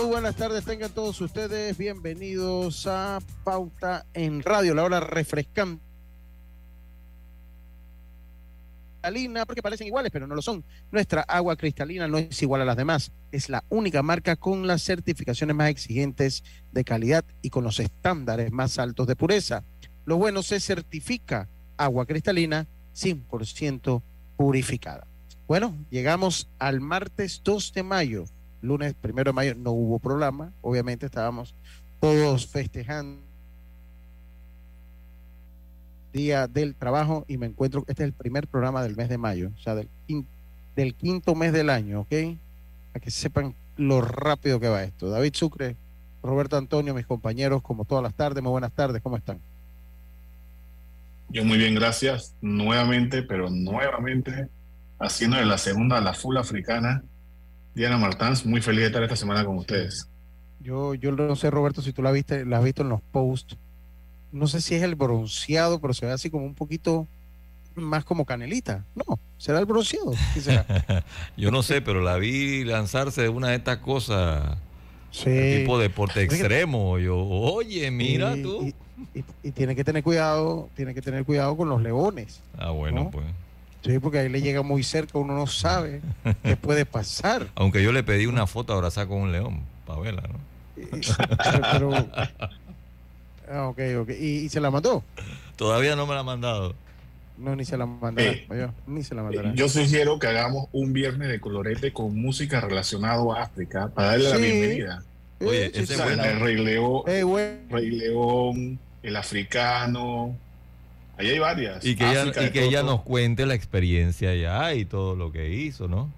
muy buenas tardes, tengan todos ustedes bienvenidos a Pauta en Radio, la hora refrescante. Cristalina, porque parecen iguales, pero no lo son. Nuestra agua cristalina no es igual a las demás. Es la única marca con las certificaciones más exigentes de calidad y con los estándares más altos de pureza. Lo bueno se certifica agua cristalina 100% purificada. Bueno, llegamos al martes 2 de mayo lunes primero de mayo no hubo programa, obviamente estábamos todos festejando Día del Trabajo y me encuentro, este es el primer programa del mes de mayo, o sea, del, quinto mes del año, ¿ok? A que sepan lo rápido que va esto. David Sucre, Roberto Antonio, mis compañeros, como todas las tardes, muy buenas tardes, ¿cómo están? Yo muy bien, gracias. Nuevamente, pero nuevamente, haciendo de la segunda la full africana Diana Martans, muy feliz de estar esta semana con ustedes. Yo, yo no sé, Roberto, si tú la viste, la has visto en los posts. No sé si es el bronceado, pero se ve así como un poquito más como canelita. No, será el bronceado. yo no sé, pero la vi lanzarse de una de estas cosas. Sí. Tipo deporte extremo. Yo, oye, mira tú. Y, tiene que tener cuidado, tiene que tener cuidado con los leones. Ah, bueno, pues. Sí, porque ahí le llega muy cerca, uno no sabe qué puede pasar. Aunque yo le pedí una foto abrazada con un león, Pavela, ¿no? pero, ah, ok, ok. ¿Y, se la mandó? Todavía no me la ha mandado. No, ni se la mandará. Eh, yo, ni se la mandará. Yo sugiero que hagamos un viernes de colorete con música relacionada a África para darle la bienvenida. Oye, ese es el Rey León, Rey León, el africano, Ahí hay varias. Y que, ella, que ella nos cuente la experiencia allá y todo lo que hizo, ¿no?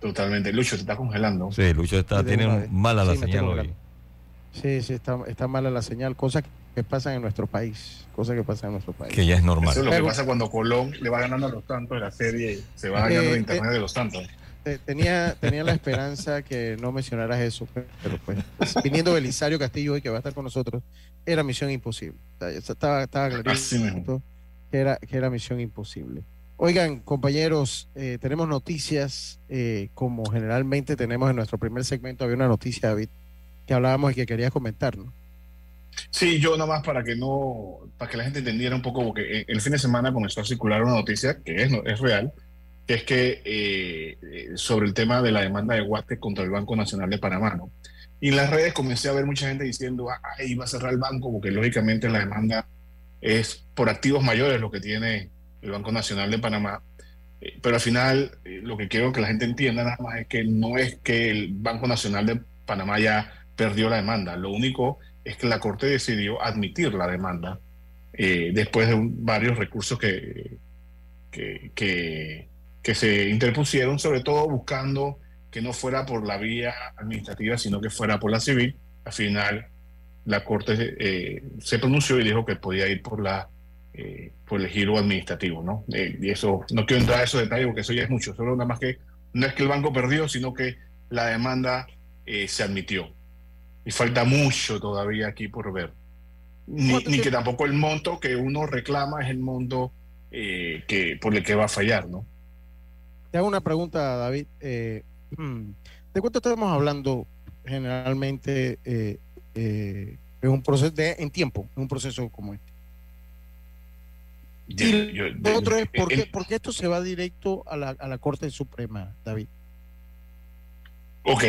Totalmente. Lucho, se está congelando. Sí, Lucho está, tiene mala la señal hoy. Sí, sí, está, está mala la señal. Cosas que pasan en nuestro país. Cosas que pasan en nuestro país. Que ya es normal. Eso es lo que pasa cuando Colón le va ganando a los tantos en la serie y se va ganando el internet de los tantos. Tenía, tenía la esperanza que no mencionaras eso, pero pues, viniendo Belisario Castillo hoy que va a estar con nosotros, era misión imposible. Estaba, estaba clarísimo que era, que era misión imposible. Oigan, compañeros, eh, tenemos noticias, eh, como generalmente tenemos en nuestro primer segmento, había una noticia, David, que hablábamos y que querías comentar, ¿no? Sí, yo nada más para que no, para que la gente entendiera un poco, porque el fin de semana comenzó a circular una noticia que es, es real, es que eh, sobre el tema de la demanda de Guate contra el Banco Nacional de Panamá, ¿no? Y en las redes comencé a ver mucha gente diciendo, ahí va a cerrar el banco, porque lógicamente la demanda es por activos mayores lo que tiene el Banco Nacional de Panamá. Eh, pero al final, eh, lo que quiero que la gente entienda nada más es que no es que el Banco Nacional de Panamá ya perdió la demanda. Lo único es que la Corte decidió admitir la demanda después de varios recursos que, que que se interpusieron, sobre todo buscando que no fuera por la vía administrativa, sino que fuera por la civil. Al final, la Corte eh, se pronunció y dijo que podía ir por la eh, por el giro administrativo, ¿no? Eh, y eso, no quiero entrar a esos detalles porque eso ya es mucho, solo nada más que no es que el banco perdió, sino que la demanda se admitió. Y falta mucho todavía aquí por ver. Ni, ni, que tampoco el monto que uno reclama es el monto que, por el que va a fallar, ¿no? Te hago una pregunta, David. Eh, ¿De cuánto estamos hablando generalmente eh, eh, en un proceso de, en tiempo, en un proceso como este? y lo otro es, ¿por qué, ¿por qué, esto se va directo a la, a la Corte Suprema, David? Ok,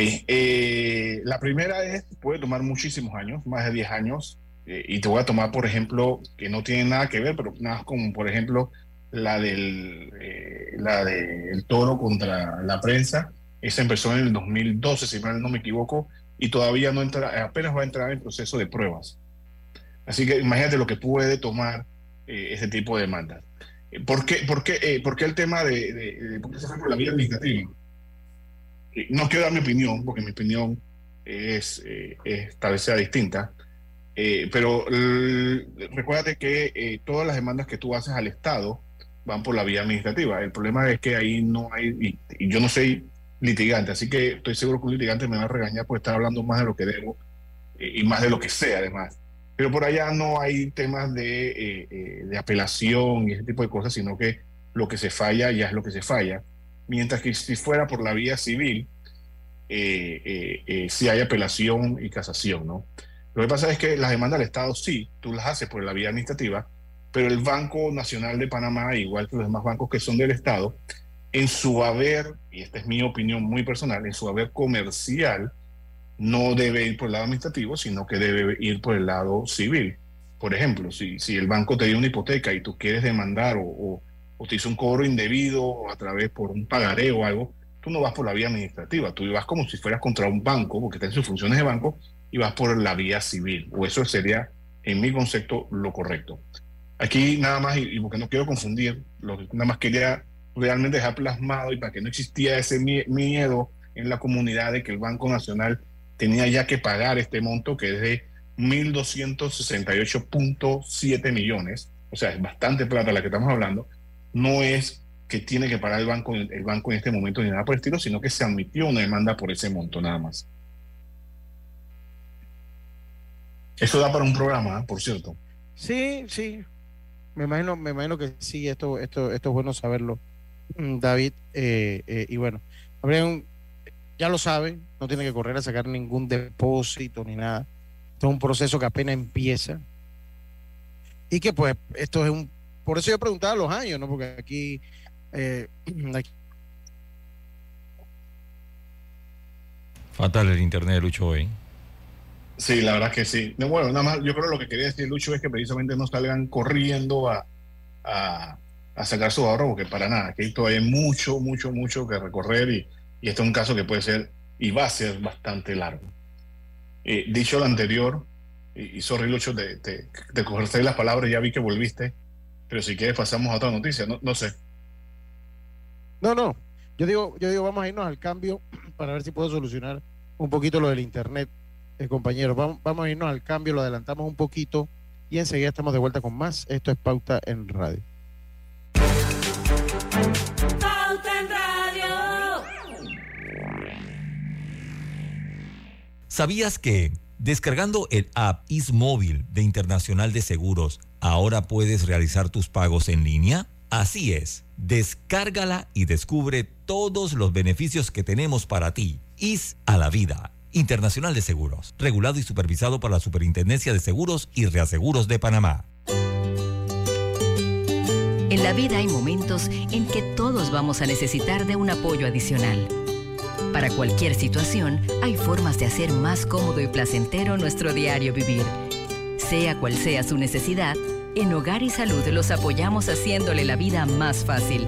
la primera es, puede tomar muchísimos años, más de 10 años, y te voy a tomar, por ejemplo, que no tiene nada que ver, pero nada como, por ejemplo, la del eh, la del toro contra la prensa. Esa empezó en el 2012, si mal no me equivoco, y todavía no entra, apenas va a entrar en proceso de pruebas. Así que imagínate lo que puede tomar eh, ese tipo de demandas. Eh, ¿Por qué, por qué, por qué el tema de, de, por qué se fue por la vía administrativa? no quiero dar mi opinión, porque mi opinión es, es tal vez sea distinta, pero recuérdate que todas las demandas que tú haces al Estado van por la vía administrativa. El problema es que ahí no hay, y, yo no soy litigante, así que estoy seguro que un litigante me va a regañar por estar hablando más de lo que debo eh, y más de lo que sé además. Pero por allá no hay temas de, eh, eh, de apelación y ese tipo de cosas, sino que lo que se falla ya es lo que se falla. Mientras que si fuera por la vía civil, si hay apelación y casación, ¿no? Lo que pasa es que las demandas del Estado sí, tú las haces por la vía administrativa, pero el Banco Nacional de Panamá, igual que los demás bancos que son del Estado, en su haber, y esta es mi opinión muy personal, en su haber comercial, no debe ir por el lado administrativo, sino que debe ir por el lado civil. Por ejemplo, si, si el banco te dio una hipoteca y tú quieres demandar o, o, te hizo un cobro indebido a través por un pagaré o algo, tú no vas por la vía administrativa, tú vas como si fueras contra un banco, porque está en sus funciones de banco, y vas por la vía civil, o eso sería, en mi concepto, lo correcto. Aquí nada más, y, porque no quiero confundir, lo, nada más quería realmente dejar plasmado y para que no existía ese miedo en la comunidad de que el Banco Nacional tenía ya que pagar este monto que es de 1.268.7 millones, o sea, es bastante plata la que estamos hablando, no es que tiene que pagar el banco, el banco en este momento ni nada por el estilo, sino que se admitió una demanda por ese monto nada más. Eso da para un programa, ¿eh? por cierto. Sí, sí. Me imagino, me imagino que sí, esto, esto, esto es bueno saberlo, mm, David. Eh, eh, y bueno, ya lo sabe, no tiene que correr a sacar ningún depósito ni nada. Esto es un proceso que apenas empieza. Y que pues esto es un... Por eso yo preguntaba los años, ¿no? Porque aquí... aquí Fatal el internet de Lucho hoy. Sí, la verdad que sí. No, bueno, nada más, yo creo que lo que quería decir Lucho es que precisamente no salgan corriendo a, a, sacar su ahorro, porque para nada, que todavía hay mucho, mucho, mucho que recorrer y, y este es un caso que puede ser y va a ser bastante largo. Eh, dicho lo anterior, y, sorry Lucho, te, te, te las palabras, ya vi que volviste, pero si quieres pasamos a otra noticia, no, no sé. No, no, yo digo, yo digo, vamos a irnos al cambio para ver si puedo solucionar un poquito lo del internet eh, compañeros, vamos, vamos a irnos al cambio, lo adelantamos un poquito y enseguida estamos de vuelta con más. Esto es Pauta en Radio. Pauta en Radio. ¿Sabías que descargando el app Ismóvil de Internacional de Seguros, ahora puedes realizar tus pagos en línea? Así es, descárgala y descubre todos los beneficios que tenemos para ti. Is a la vida Internacional de Seguros, regulado y supervisado por la Superintendencia de Seguros y Reaseguros de Panamá. En la vida hay momentos en que todos vamos a necesitar de un apoyo adicional. Para cualquier situación, hay formas de hacer más cómodo y placentero nuestro diario vivir. Sea cual sea su necesidad, en Hogar y Salud los apoyamos haciéndole la vida más fácil,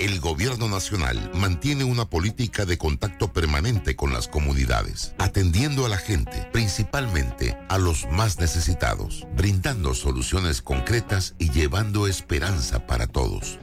El gobierno nacional mantiene una política de contacto permanente con las comunidades, atendiendo a la gente, principalmente a los más necesitados, brindando soluciones concretas y llevando esperanza para todos.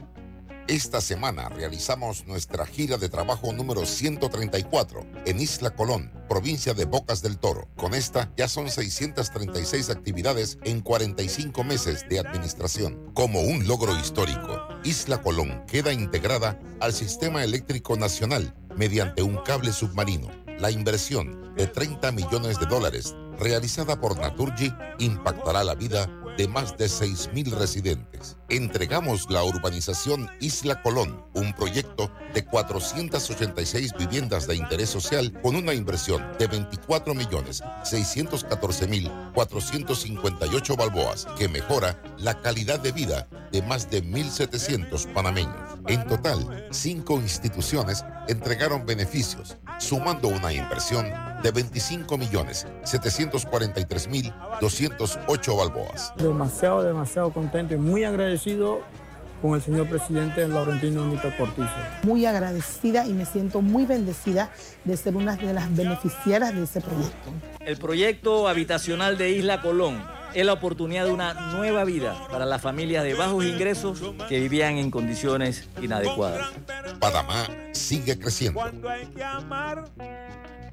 Esta semana realizamos nuestra gira de trabajo número 134 en Isla Colón, provincia de Bocas del Toro. Con esta ya son 636 actividades en 45 meses de administración. Como un logro histórico, Isla Colón queda integrada al sistema eléctrico nacional mediante un cable submarino. La inversión de 30 millones de dólares realizada por Naturgy impactará la vida de más de 6.000 residentes. Entregamos la urbanización Isla Colón, un proyecto de 486 viviendas de interés social con una inversión de 24 millones 614 mil 458 balboas que mejora la calidad de vida de más de 1.700 panameños. En total, cinco instituciones entregaron beneficios, sumando una inversión de 25 millones 743 mil 208 balboas. Demasiado, demasiado contento y muy agradecido con el señor presidente Laurentino Nito Cortizo. Muy agradecida y me siento muy bendecida de ser una de las beneficiarias de ese proyecto. El proyecto habitacional de Isla Colón es la oportunidad de una nueva vida para las familias de bajos ingresos que vivían en condiciones inadecuadas. Panamá sigue creciendo.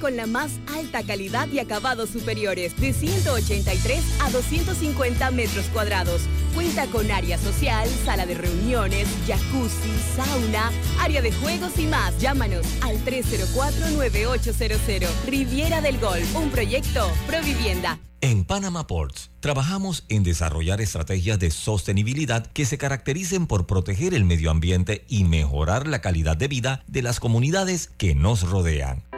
con la más alta calidad y acabados superiores, de 183 a 250 metros cuadrados. Cuenta con área social, sala de reuniones, jacuzzi, sauna, área de juegos y más. Llámanos al 304-9800. Riviera del Golf, un proyecto Provivienda. En Panama Ports trabajamos en desarrollar estrategias de sostenibilidad que se caractericen por proteger el medio ambiente y mejorar la calidad de vida de las comunidades que nos rodean.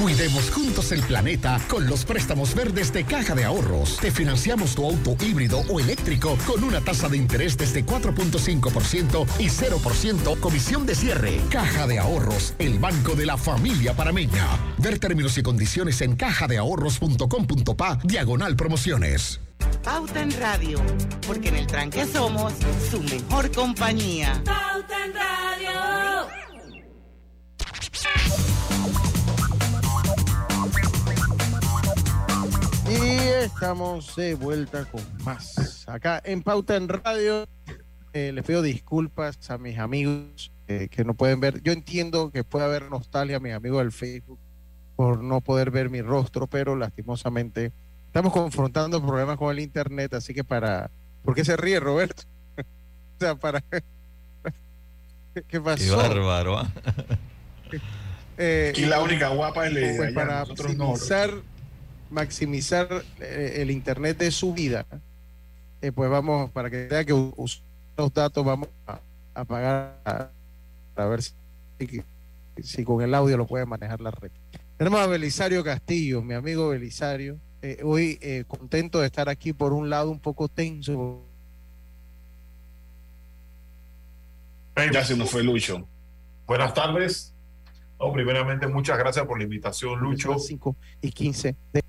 Cuidemos juntos el planeta con los préstamos verdes de Caja de Ahorros. Te financiamos tu auto híbrido o eléctrico con una tasa de interés desde 4.5% y 0% comisión de cierre. Caja de Ahorros, el banco de la familia parameña. Ver términos y condiciones en cajadeahorros.com.pa diagonal promociones. Pauta en Radio, porque en el tranque somos su mejor compañía. Pauta en Radio. Y estamos de vuelta con más. Acá en Pauta en Radio, eh, les pido disculpas a mis amigos eh, que no pueden ver. Yo entiendo que puede haber nostalgia a mis amigos del Facebook por no poder ver mi rostro, pero lastimosamente estamos confrontando problemas con el Internet, así que para... ¿Por qué se ríe Roberto? o sea, para... ¿Qué pasó? Qué bárbaro. ¿ah? Eh, y la única guapa es pues para nosotros no. Maximizar, eh, el internet de su vida, eh, pues vamos, para que vea que los datos vamos a, a pagar a, a ver si, si con el audio lo puede manejar la red. Tenemos a Belisario Castillo, mi amigo Belisario. Eh, hoy eh, contento de estar aquí, por un lado un poco tenso. Ya se nos fue Lucho. Buenas tardes. No, primeramente, muchas gracias por la invitación, Lucho. 5 y 15 de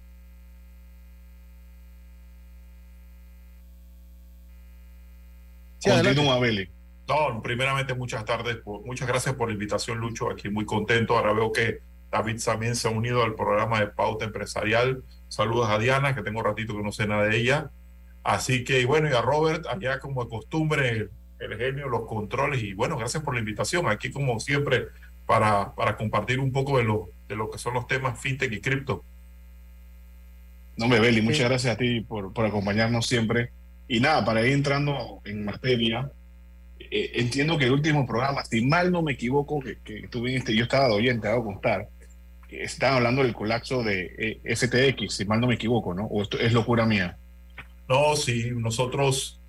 Sí. Continúa, Beli. No, primeramente, muchas tardes. Por, muchas gracias por la invitación, Lucho. Aquí muy contento. Ahora veo que David también se ha unido al programa de Pauta Empresarial. Saludos a Diana, que tengo un ratito que no sé nada de ella. Así que, y bueno, y a Robert, allá como de costumbre, el, el genio, los controles. Y bueno, gracias por la invitación. Aquí, como siempre, para, para compartir un poco de lo, de lo que son los temas fintech y cripto. No me Beli, muchas gracias a ti por, por acompañarnos siempre. Y nada, para ir entrando en materia, eh, entiendo que el último programa, si mal no me equivoco, que, que tú viniste, yo estaba de oyente, hago constar, estaban hablando del colapso de eh, STX, si mal no me equivoco, ¿no? O esto es locura mía. No, sí, nosotros,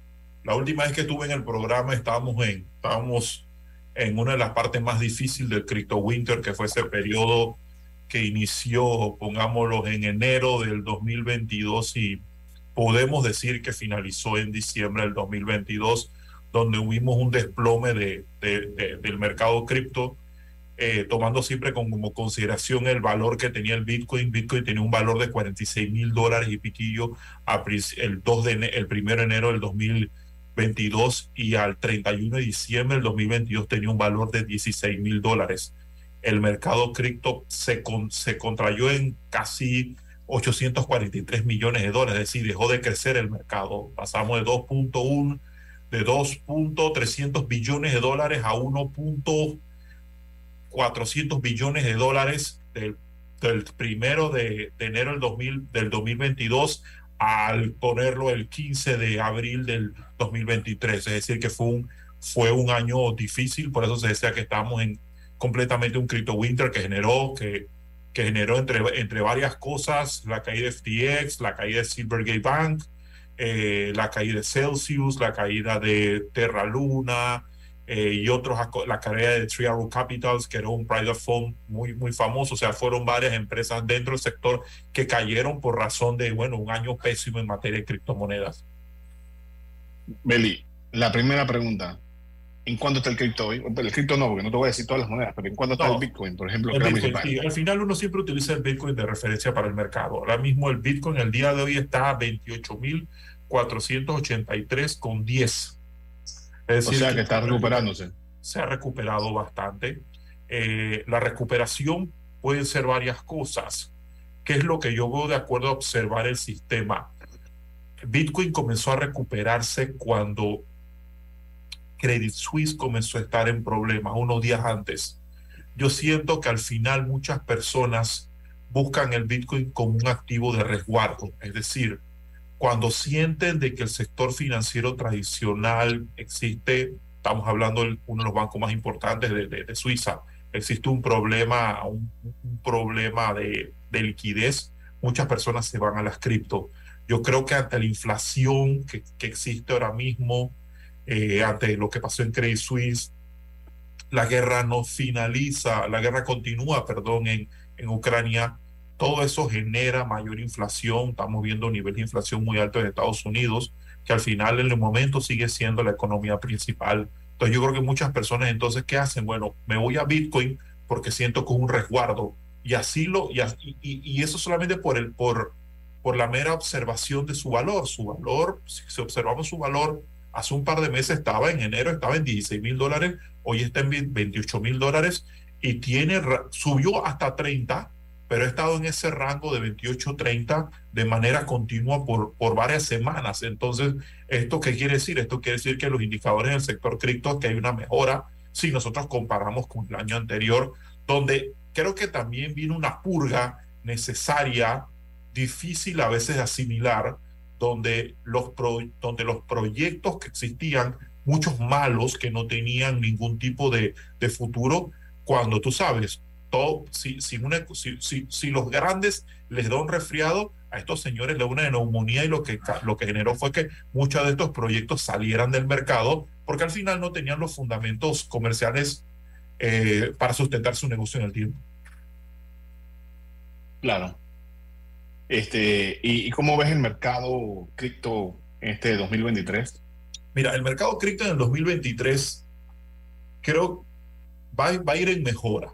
la última vez que estuve en el programa estábamos en, estábamos en una de las partes más difíciles del Crypto Winter, que fue ese periodo que inició, pongámoslo, en enero del 2022 y podemos decir que finalizó en diciembre del 2022, donde hubimos un desplome de, de- de- del mercado cripto, eh, tomando siempre como consideración el valor que tenía el Bitcoin. Bitcoin tenía un valor de 46 mil dólares y piquillo a el, 2 de el 1 de enero del 2022 y al 31 de diciembre del 2022 tenía un valor de 16 mil dólares. El mercado cripto se, con- se contrayó en casi 843 millones de dólares, es decir, dejó de crecer el mercado. Pasamos de 2.1 de 2.300 billones de dólares a 1.400 billones de dólares del, primero de, enero del, 2000, del 2022 al ponerlo el 15 de abril del 2023. Es decir, que fue un, fue un año difícil, por eso se decía que estábamos en completamente un crypto winter que generó, que, que generó entre, entre varias cosas la caída de FTX, la caída de Silvergate Bank, eh, la caída de Celsius, la caída de Terra Luna, eh, y otros, la carrera de Three Arrow Capitals, que era un private fund muy, muy famoso. O sea, fueron varias empresas dentro del sector que cayeron por razón de, bueno, un año pésimo en materia de criptomonedas. Beli, la primera pregunta. ¿En cuánto está el cripto hoy? El cripto no, porque no te voy a decir todas las monedas, pero ¿en cuánto está el Bitcoin, por ejemplo? al final uno siempre utiliza el Bitcoin de referencia para el mercado. Ahora mismo el Bitcoin el día de hoy está a 28.483 con 10. Es decir, o sea que, está recuperándose. Se ha recuperado bastante. Eh, la recuperación puede ser varias cosas. ¿Qué es lo que yo veo de acuerdo a observar el sistema? Bitcoin comenzó a recuperarse cuando Credit Suisse comenzó a estar en problemas unos días antes. Yo siento que al final muchas personas buscan el Bitcoin como un activo de resguardo, es decir, cuando sienten de que el sector financiero tradicional existe, estamos hablando de uno de los bancos más importantes de, Suiza, existe un problema, un, problema de, liquidez, muchas personas se van a las cripto. Yo creo que ante la inflación que, que existe ahora mismo, eh, ante lo que pasó en Credit Suisse, la guerra no finaliza, la guerra continúa, perdón, en, en Ucrania. Todo eso genera mayor inflación. Estamos viendo un nivel de inflación muy alto en Estados Unidos, que al final en el momento sigue siendo la economía principal. Entonces yo creo que muchas personas entonces, ¿qué hacen? Bueno, me voy a Bitcoin porque siento con un resguardo. Y así lo, y, y, y eso solamente por, el, por, por la mera observación de su valor. Su valor, si observamos su valor, Hace un par de meses estaba en enero, estaba en 16 mil dólares, hoy está en 28 mil dólares y tiene, subió hasta 30, pero ha estado en ese rango de 28, 30 de manera continua por, por varias semanas. Entonces, ¿esto qué quiere decir? Esto quiere decir que los indicadores del sector cripto, que hay una mejora si nosotros comparamos con el año anterior, donde creo que también viene una purga necesaria, difícil a veces de asimilar, donde los, donde los proyectos que existían, muchos malos que no tenían ningún tipo de, de futuro, cuando tú sabes, todo, si, si, una, si, si, los grandes les da un resfriado, a estos señores le da una neumonía y lo que, lo que generó fue que muchos de estos proyectos salieran del mercado porque al final no tenían los fundamentos comerciales eh, para sustentar su negocio en el tiempo. Claro. Este, ¿y, cómo ves el mercado cripto este 2023? Mira, el mercado cripto en el 2023 creo va, va a ir en mejora,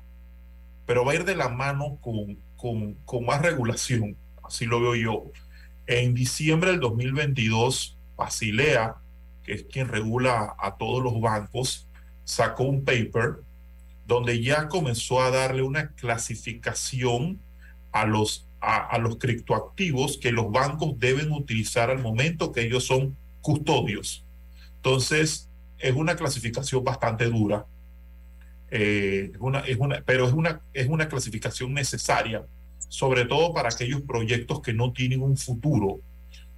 pero va a ir de la mano con, con, con más regulación, así lo veo yo. En diciembre del 2022, Basilea, que es quien regula a todos los bancos, sacó un paper donde ya comenzó a darle una clasificación a los a, los criptoactivos que los bancos deben utilizar al momento que ellos son custodios. Entonces, es una clasificación bastante dura, eh, una, es una, pero es una, es una clasificación necesaria, sobre todo para aquellos proyectos que no tienen un futuro.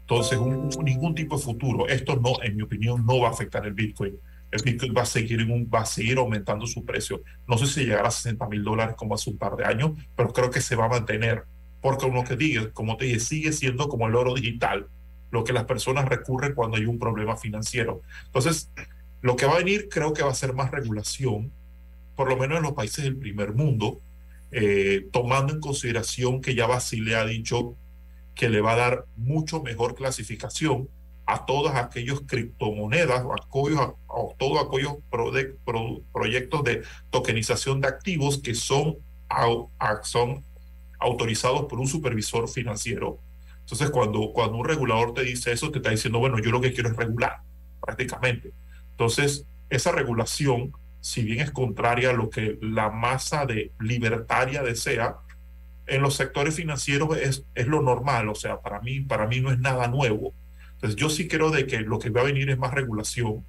Entonces, ningún tipo de futuro. Esto no, en mi opinión, no va a afectar el Bitcoin. El Bitcoin va a seguir, en un, va a seguir aumentando su precio. No sé si llegará a 60 mil dólares como hace un par de años, pero creo que se va a mantener porque como que diga, como te dije, sigue siendo como el oro digital, lo que las personas recurren cuando hay un problema financiero. Entonces, lo que va a venir creo que va a ser más regulación, por lo menos en los países del primer mundo, eh, tomando en consideración que ya Basile ha dicho que le va a dar mucho mejor clasificación a todos aquellos criptomonedas o a, todos aquellos proyectos de tokenización de activos que son, son autorizados por un supervisor financiero. Entonces, cuando, cuando un regulador te dice eso, te está diciendo, bueno, yo lo que quiero es regular, prácticamente. Entonces, esa regulación, si bien es contraria a lo que la masa de libertaria desea, en los sectores financieros es, es lo normal, o sea, para mí, para mí no es nada nuevo. Entonces, yo sí creo de que lo que va a venir es más regulación.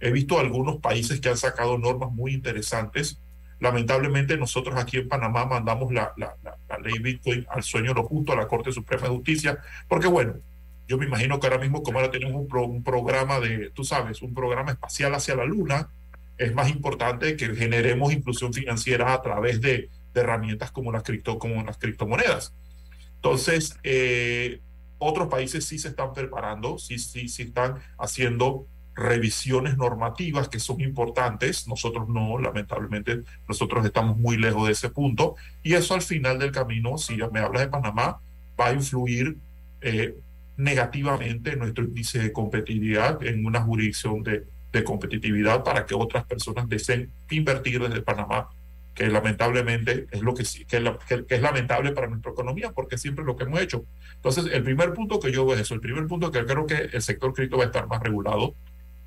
He visto algunos países que han sacado normas muy interesantes Lamentablemente nosotros aquí en Panamá mandamos la, la, la, ley Bitcoin al sueño lo justo a la Corte Suprema de Justicia, porque bueno, yo me imagino que ahora mismo como ahora tenemos un, un programa de, tú sabes, un programa espacial hacia la Luna, es más importante que generemos inclusión financiera a través de, de herramientas como las, cripto, como las criptomonedas. Entonces, eh, otros países sí se están preparando, sí, sí, sí están haciendo revisiones normativas que son importantes. Nosotros no, lamentablemente, nosotros estamos muy lejos de ese punto. Y eso al final del camino, si me hablas de Panamá, va a influir eh, negativamente en nuestro índice de competitividad en una jurisdicción de, de competitividad para que otras personas deseen invertir desde Panamá que lamentablemente es lo que sí, que, que, es lamentable para nuestra economía, porque siempre es lo que hemos hecho. Entonces, el primer punto que yo veo es eso, el primer punto que creo que el sector cripto va a estar más regulado,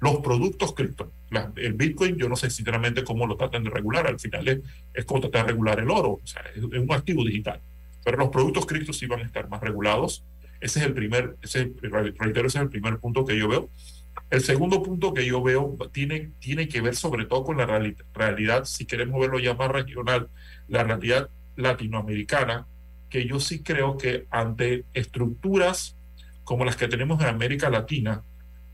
los productos cripto, el Bitcoin, yo no sé sinceramente cómo lo tratan de regular, al final es, es como tratar de regular el oro, o sea, es, un activo digital, pero los productos cripto sí van a estar más regulados, ese es el primer, ese, reitero, es el primer punto que yo veo. El segundo punto que yo veo tiene, tiene que ver sobre todo con la realidad, si queremos verlo ya más regional, la realidad latinoamericana, que yo sí creo que ante estructuras como las que tenemos en América Latina,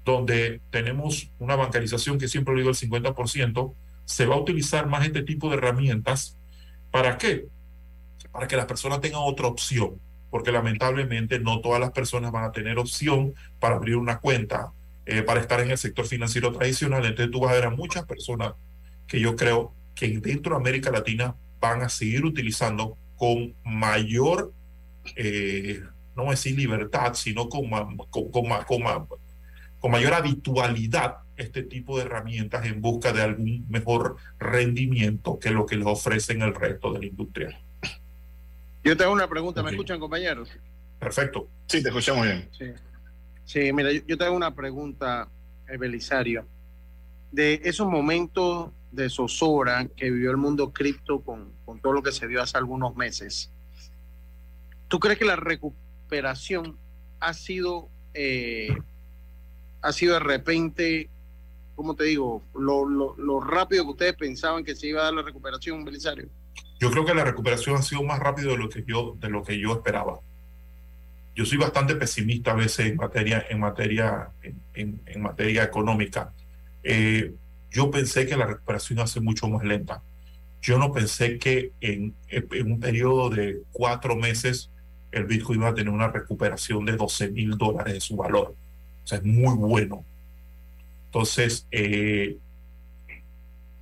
donde tenemos una bancarización que siempre lo digo el 50%, se va a utilizar más este tipo de herramientas. ¿Para qué? Para que las personas tengan otra opción, porque lamentablemente no todas las personas van a tener opción para abrir una cuenta eh, para estar en el sector financiero tradicional. Entonces tú vas a ver a muchas personas que yo creo que dentro de América Latina van a seguir utilizando con mayor, eh, no voy decir libertad, sino con, con, con mayor habitualidad este tipo de herramientas en busca de algún mejor rendimiento que lo que les ofrecen el resto de la industria. Yo tengo una pregunta, ¿me escuchan compañeros? Perfecto. Sí, te escuchamos bien. Sí. Sí, mira, yo, tengo una pregunta, Belisario. De esos momentos de zozobra que vivió el mundo cripto con, con todo lo que se dio hace algunos meses, ¿tú crees que la recuperación ha sido, eh, ha sido de repente, ¿cómo te digo, lo, rápido que ustedes pensaban que se iba a dar la recuperación, Belisario? Yo creo que la recuperación ha sido más rápido de lo que yo, de lo que yo esperaba yo soy bastante pesimista a veces en materia, en materia, en, materia económica. Eh, yo pensé que la recuperación ser mucho más lenta. Yo no pensé que en, en, un periodo de cuatro meses el Bitcoin iba a tener una recuperación de 12 mil dólares de su valor. Es muy bueno. Entonces, eh,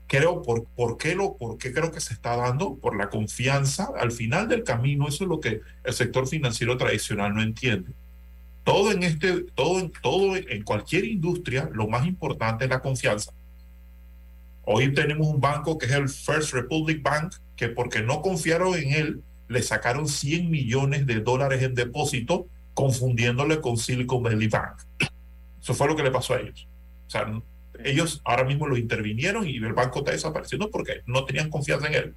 creo, por, por, qué lo, ¿por qué creo que se está dando? Por la confianza. Al final del camino, eso es lo que el sector financiero tradicional no entiende. Todo en este, todo, todo en cualquier industria, lo más importante es la confianza. Hoy tenemos un banco que es el First Republic Bank, que porque no confiaron en él, le sacaron 100 millones de dólares en depósito, confundiéndole con Silicon Valley Bank. Eso fue lo que le pasó a ellos. O sea, ellos ahora mismo lo intervinieron y el banco está desapareciendo porque no tenían confianza en él.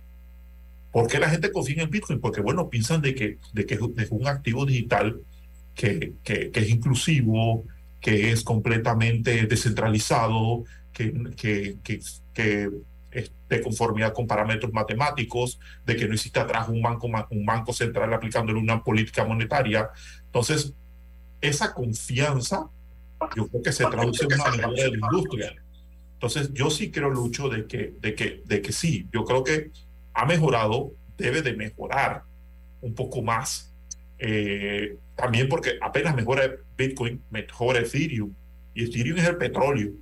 ¿Por qué la gente confía en el Bitcoin? Porque, bueno, piensan de que, de que es un activo digital que, que, es inclusivo, que es completamente descentralizado, que, que, que, que es de conformidad con parámetros matemáticos, de que no existe atrás un banco, un banco central aplicándole una política monetaria. Entonces, esa confianza yo creo que se traduce en una mejora de la industria. Entonces, yo sí creo, Lucho, de que, de, que, de que sí, yo creo que ha mejorado, debe de mejorar un poco más. Eh, también porque apenas mejora Bitcoin, mejora Ethereum. Y Ethereum es el petróleo.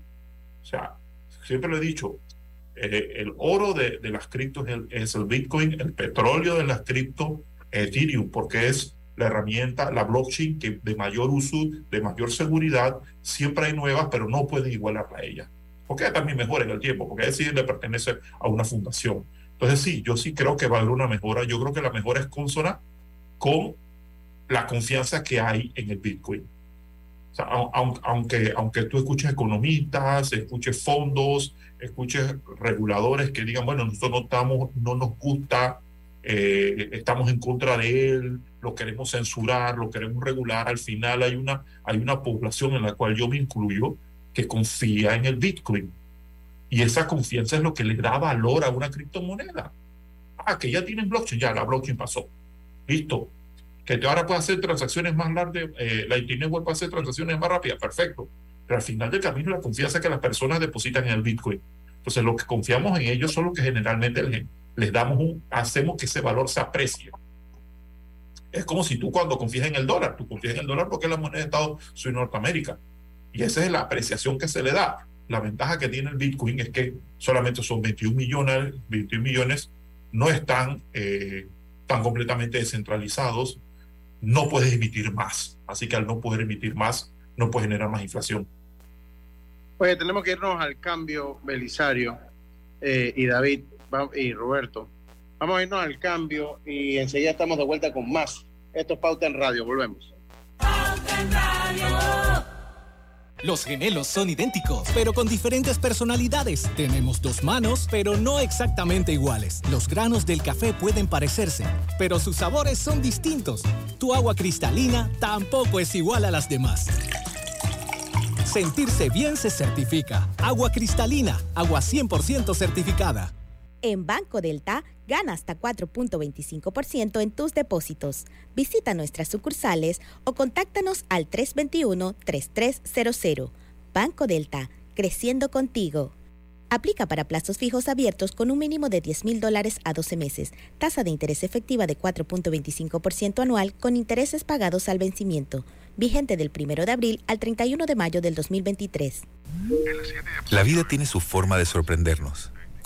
O sea, siempre lo he dicho, eh, el oro de, de las criptos es el, es el, Bitcoin, el petróleo de las criptos Ethereum, porque es la herramienta, la blockchain que de mayor uso, de mayor seguridad, siempre hay nuevas, pero no pueden igualarla a ella. Porque también mejora en el tiempo, porque decir le pertenece a una fundación. Entonces sí, yo sí creo que va a haber una mejora. Yo creo que la mejora es consona con la confianza que hay en el Bitcoin. O sea, aunque, aunque tú escuches economistas, escuches fondos, escuches reguladores que digan, bueno, nosotros no, estamos, no nos gusta, eh, estamos en contra de él, lo queremos censurar, lo queremos regular, al final hay una, hay una población en la cual yo me incluyo que confía en el Bitcoin. Y esa confianza es lo que le da valor a una criptomoneda. Ah, que ya tienen blockchain, ya la blockchain pasó. Listo. Que ahora puede hacer transacciones más largas, la Internet puede hacer transacciones más rápidas, perfecto. Pero al final del camino la confianza que las personas depositan en el Bitcoin. Entonces, lo que confiamos en ellos son los que generalmente les, les damos un, hacemos que ese valor se aprecie. Es como si tú cuando confías en el dólar, tú confías en el dólar porque es la moneda de Estados Unidos Norteamérica. Y esa es la apreciación que se le da. La ventaja que tiene el Bitcoin es que solamente son 21 millones, 21 millones no están eh, tan completamente descentralizados, no puedes emitir más. Así que al no poder emitir más, no puedes generar más inflación. Pues tenemos que irnos al cambio, Belisario eh, y David y Roberto. Vamos a irnos al cambio y enseguida estamos de vuelta con más. Esto es Pauta en Radio, volvemos. Pauta en Radio. Los gemelos son idénticos, pero con diferentes personalidades. Tenemos dos manos, pero no exactamente iguales. Los granos del café pueden parecerse, pero sus sabores son distintos. Tu agua cristalina tampoco es igual a las demás. Sentirse bien se certifica. Agua cristalina, agua 100% certificada. En Banco Delta, gana hasta 4.25% en tus depósitos. Visita nuestras sucursales o contáctanos al 321-3300. Banco Delta, creciendo contigo. Aplica para plazos fijos abiertos con un mínimo de 10 mil dólares a 12 meses. Tasa de interés efectiva de 4.25% anual con intereses pagados al vencimiento. Vigente del 1 de abril al 31 de mayo del 2023. La vida tiene su forma de sorprendernos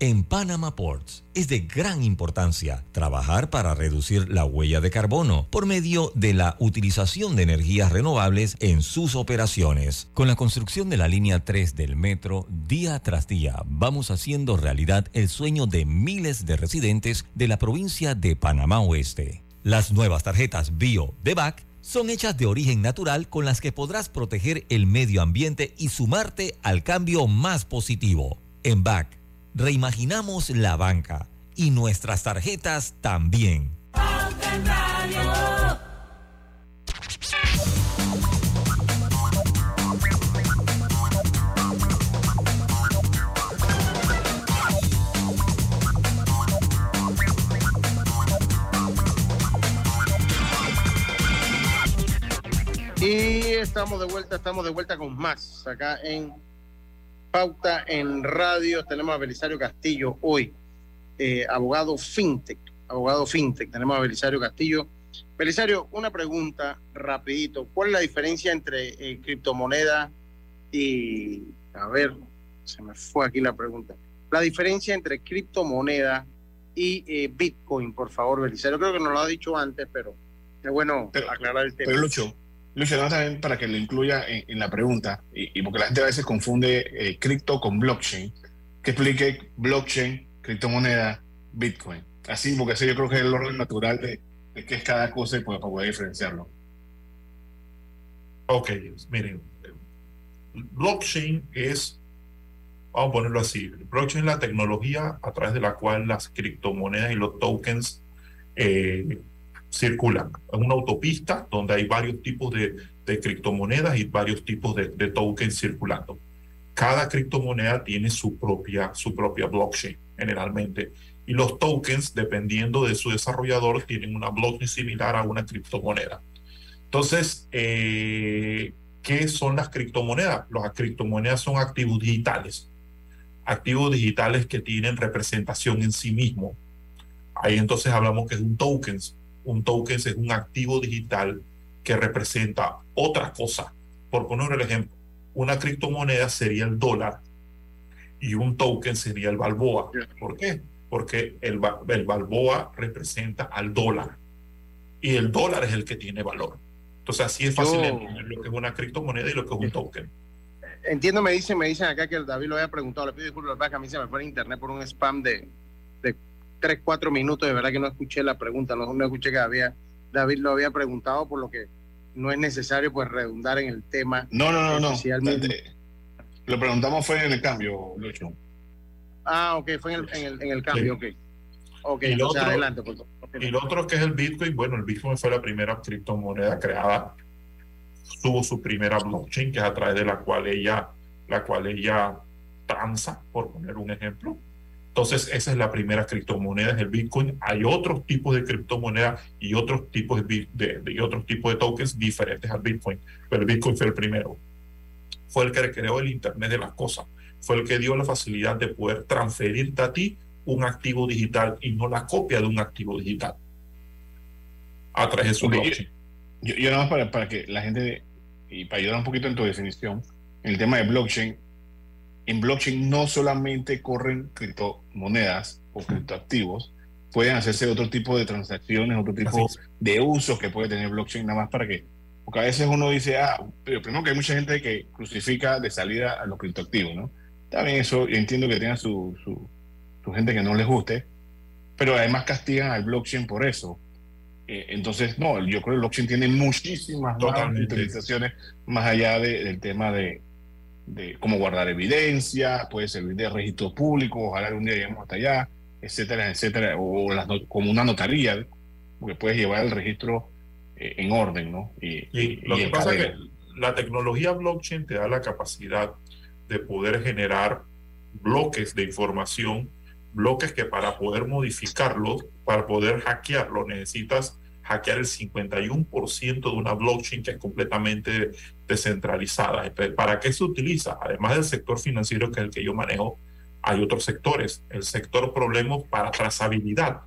En Panama Ports es de gran importancia trabajar para reducir la huella de carbono por medio de la utilización de energías renovables en sus operaciones. Con la construcción de la línea 3 del metro, día tras día vamos haciendo realidad el sueño de miles de residentes de la provincia de Panamá Oeste. Las nuevas tarjetas Bio de BAC son hechas de origen natural con las que podrás proteger el medio ambiente y sumarte al cambio más positivo. En BAC reimaginamos la banca y nuestras tarjetas también. Y estamos de vuelta, estamos de vuelta con más acá en Pauta en Radio. Tenemos a Belisario Castillo hoy, eh, abogado fintech, abogado fintech. Tenemos a Belisario Castillo. Belisario, una pregunta rapidito. ¿Cuál es la diferencia entre eh, criptomoneda y... A ver, se me fue aquí la pregunta. La diferencia entre criptomoneda y eh, Bitcoin, por favor, Belisario. Creo que nos lo ha dicho antes, pero es bueno aclarar el tema. Pero Lucho, Luis, también para que lo incluya en, la pregunta, y, porque la gente a veces confunde eh, cripto con blockchain, que explique blockchain, criptomoneda, Bitcoin. Así, porque así yo creo que es el orden natural de, qué es cada cosa y para poder diferenciarlo. Ok, miren, blockchain es, vamos a ponerlo así, blockchain es la tecnología a través de la cual las criptomonedas y los tokens eh, circulan. en una autopista donde hay varios tipos de, criptomonedas y varios tipos de, tokens circulando. Cada criptomoneda tiene su propia, su propia blockchain, generalmente. Y los tokens, dependiendo de su desarrollador, tienen una blockchain similar a una criptomoneda. Entonces, eh, ¿qué son las criptomonedas? Las criptomonedas son activos digitales. Activos digitales que tienen representación en sí mismo. Ahí entonces hablamos que es un tokens un token es un activo digital que representa otra cosa. Por poner el ejemplo, una criptomoneda sería el dólar y un token sería el balboa. ¿Por qué? Porque el, el balboa representa al dólar y el dólar es el que tiene valor. Entonces así es fácil entender lo que es una criptomoneda y lo que es un token. Entiendo, me dicen, me dicen acá que el David lo había preguntado, le pido disculpas, que a mí se me fue en internet por un spam de tres, cuatro minutos, de verdad que no escuché la pregunta, no, no escuché que había, David lo había preguntado, por lo que no es necesario pues redundar en el tema. No, no, no, no. Lo preguntamos fue en el cambio, Lucho. Ah, ok, fue en el, en el, en el cambio, ok. Ok, y otro, adelante. Y lo otro que es el Bitcoin, bueno, el Bitcoin fue la primera criptomoneda creada tuvo su primera blockchain, que es a través de la cual ella, la cual ella transa, por poner un ejemplo. Entonces, esa es la primera criptomoneda, es el Bitcoin. Hay otros tipos de criptomonedas y otros tipos de, de, de, otros tipos de tokens diferentes al Bitcoin, pero el Bitcoin fue el primero. Fue el que creó el Internet de las cosas. Fue el que dio la facilidad de poder transferirte a ti un activo digital y no la copia de un activo digital a través de su blockchain. Yo, yo nada más para, para que la gente, y para ayudar un poquito en tu definición, el tema de blockchain, en blockchain no solamente corren criptomonedas o criptoactivos, pueden hacerse otro tipo de transacciones, otro tipo de usos que puede tener blockchain, nada más para que, porque a veces uno dice, ah, pero primero que hay mucha gente que crucifica de salida a los criptoactivos, ¿no? También eso, yo entiendo que tenga su, su, su gente que no les guste, pero además castigan al blockchain por eso. Eh, entonces, no, yo creo que el blockchain tiene muchísimas más Totalmente. utilizaciones más allá de- del tema de, de cómo guardar evidencia, puede servir de registro público, ojalá algún día lleguemos hasta allá, etcétera, etcétera, o las como una notaría, porque puedes llevar el registro eh, en orden, ¿no? Y, Y lo y que pasa es que la tecnología blockchain te da la capacidad de poder generar bloques de información, bloques que para poder modificarlos, para poder hackearlo, necesitas hackear el 51% de una blockchain que es completamente descentralizada. ¿para qué se utiliza? Además del sector financiero, que es el que yo manejo, hay otros sectores. El sector problemas para trazabilidad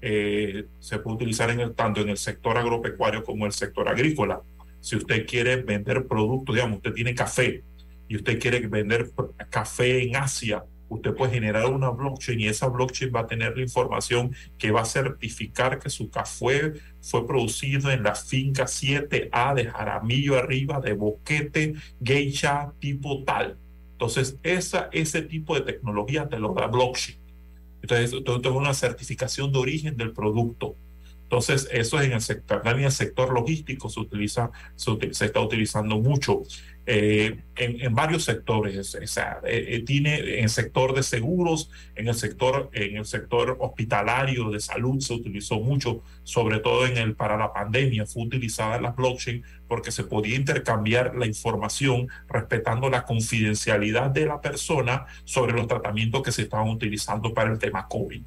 eh, se puede utilizar en el, tanto en el sector agropecuario como en el sector agrícola. Si usted quiere vender productos, digamos, usted tiene café y usted quiere vender café en Asia, usted puede generar una blockchain y esa blockchain va a tener la información que va a certificar que su café fue producido en la finca 7A de Jaramillo arriba, de Boquete, Geisha, tipo tal. Entonces, esa, ese tipo de tecnología te lo da blockchain. Entonces, es una certificación de origen del producto. Entonces, eso es en el sector, en el sector logístico se utiliza, se, uti- se está utilizando mucho. Eh, en, en varios sectores, o sea, eh, eh, tiene en el sector de seguros, en el sector, en el sector hospitalario de salud se utilizó mucho, sobre todo en el para la pandemia fue utilizada la blockchain porque se podía intercambiar la información respetando la confidencialidad de la persona sobre los tratamientos que se estaban utilizando para el tema COVID.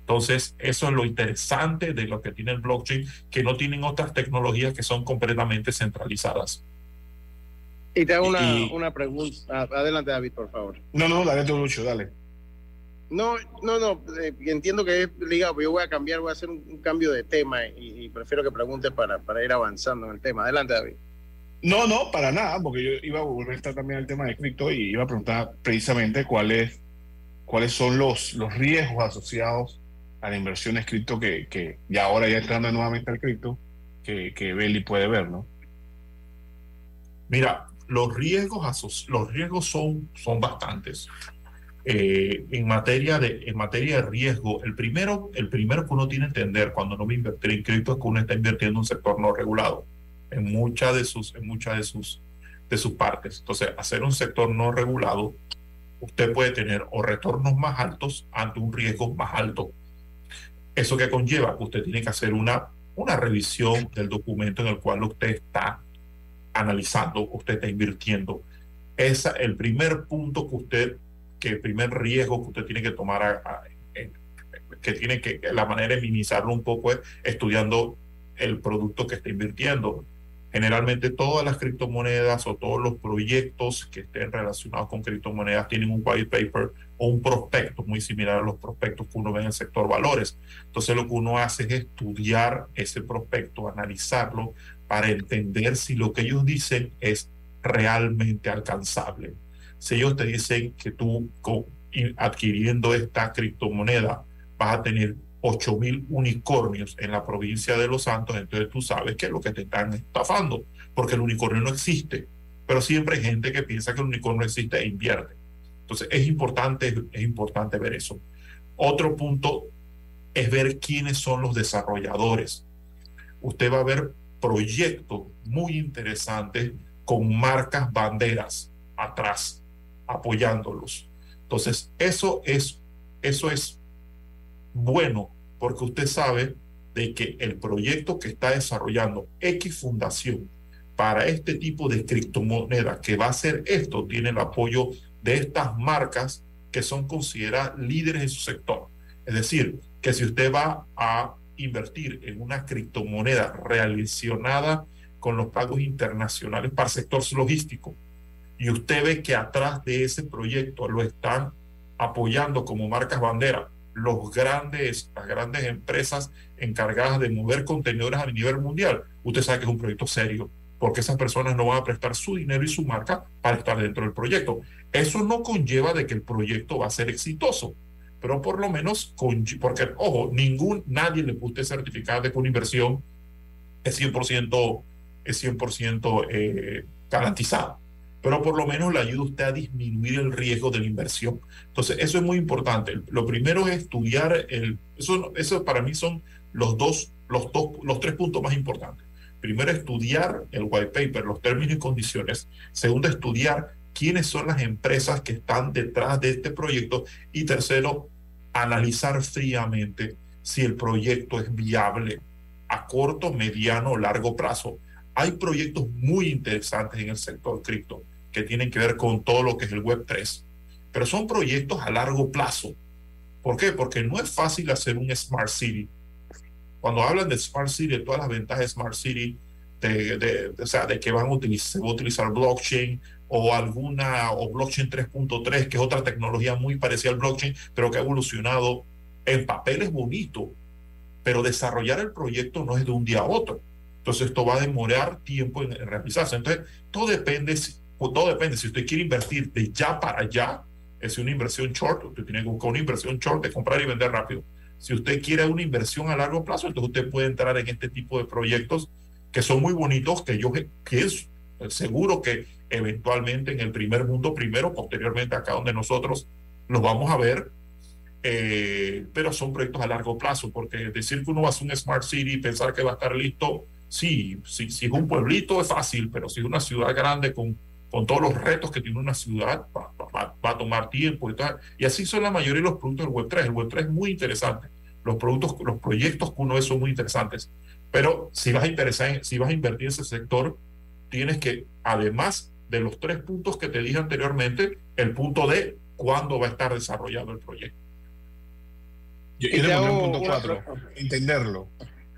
Entonces, eso es lo interesante de lo que tiene el blockchain, que no tienen otras tecnologías que son completamente centralizadas. Y te hago una, Y- una pregunta. Adelante, David, por favor. No, no, dale tú, Lucho, dale. No, no, no, eh, entiendo que es ligado, pero yo voy a cambiar, voy a hacer un, un cambio de tema y, y prefiero que pregunte para, para ir avanzando en el tema. Adelante, David. No, no, para nada, porque yo iba a volver a estar también al tema de cripto y iba a preguntar precisamente cuáles cuáles son los, los riesgos asociados a la inversión en cripto que, que ya ahora ya entrando nuevamente al cripto, que, que Beli puede ver, ¿no? Mira, los riesgos, los riesgos son, son bastantes. Eh, en, materia de, en materia de riesgo, el primero, el primero que uno tiene que entender cuando uno va a invertir en cripto es que uno está invirtiendo en un sector no regulado en muchas de sus, en muchas de sus, de sus partes. Entonces, hacer un sector no regulado, usted puede tener o retornos más altos ante un riesgo más alto. Eso que conlleva que usted tiene que hacer una, una revisión del documento en el cual usted está analizando, usted está invirtiendo. Esa el primer punto que usted, que el primer riesgo que usted tiene que tomar, a- a- que tiene que, la manera de minimizarlo un poco es estudiando el producto que está invirtiendo. Generalmente todas las criptomonedas o todos los proyectos que estén relacionados con criptomonedas tienen un white paper o un prospecto muy similar a los prospectos que uno ve en el sector valores. Entonces lo que uno hace es estudiar ese prospecto, analizarlo para entender si lo que ellos dicen es realmente alcanzable. Si ellos te dicen que tú co- y- adquiriendo esta criptomoneda vas a tener 8000 unicornios en la provincia de Los Santos, entonces tú sabes que es lo que te están estafando, porque el unicornio no existe. Pero siempre hay gente que piensa que el unicornio existe e invierte. Entonces es importante, es importante ver eso. Otro punto es ver quiénes son los desarrolladores. Usted va a ver proyectos muy interesantes con marcas banderas atrás apoyándolos. Entonces, eso es, eso es bueno porque usted sabe de que el proyecto que está desarrollando X Fundación para este tipo de criptomoneda que va a hacer esto, tiene el apoyo de estas marcas que son consideradas líderes en su sector. Es decir, que si usted va a invertir en una criptomoneda relacionada con los pagos internacionales para el sector logístico. Y usted ve que atrás de ese proyecto lo están apoyando como marcas bandera los grandes, las grandes empresas encargadas de mover contenedores a nivel mundial, usted sabe que es un proyecto serio, porque esas personas no van a prestar su dinero y su marca para estar dentro del proyecto. Eso no conlleva de que el proyecto va a ser exitoso, pero por lo menos, con, porque, ojo, ningún, nadie le puede certificar de que una inversión es 100%, es 100 eh, garantizada, pero por lo menos le ayuda a usted a disminuir el riesgo de la inversión. Entonces, eso es muy importante. Lo primero es estudiar, el, eso, eso para mí son los dos, los dos, los tres puntos más importantes. Primero, estudiar el white paper, los términos y condiciones. Segundo, estudiar quiénes son las empresas que están detrás de este proyecto. Y tercero, analizar fríamente si el proyecto es viable a corto, mediano o largo plazo. Hay proyectos muy interesantes en el sector cripto que tienen que ver con todo lo que es el Web 3, pero son proyectos a largo plazo. ¿Por qué? Porque no es fácil hacer un Smart City. Cuando hablan de Smart City, todas las ventajas de Smart City, de, de, o sea, de que van a utilizar, se va a utilizar blockchain, o alguna, o blockchain 3.3, que es otra tecnología muy parecida al blockchain, pero que ha evolucionado en papeles bonitos, pero desarrollar el proyecto no es de un día a otro. Entonces esto va a demorar tiempo en, realizarse. Entonces todo depende, todo depende. Si usted quiere invertir de ya para allá, es una inversión short, usted tiene que buscar una inversión short de comprar y vender rápido. Si usted quiere una inversión a largo plazo, entonces usted puede entrar en este tipo de proyectos que son muy bonitos, que yo que es seguro que eventualmente en el primer mundo primero, posteriormente acá donde nosotros los vamos a ver, eh, pero son proyectos a largo plazo, porque decir que uno va a hacer un Smart City y pensar que va a estar listo, sí, si, si es un pueblito es fácil, pero si es una ciudad grande con, con todos los retos que tiene una ciudad, va, va, a tomar tiempo y tal. Y así son la mayoría de los productos del Web3. El Web3 es muy interesante. Los productos, los proyectos que uno ve son muy interesantes. Pero si vas a interesar, si vas a invertir en ese sector, tienes que, además de los tres puntos que te dije anteriormente, el punto de cuándo va a estar desarrollado el proyecto. Yo quiero poner un punto cuatro, entenderlo.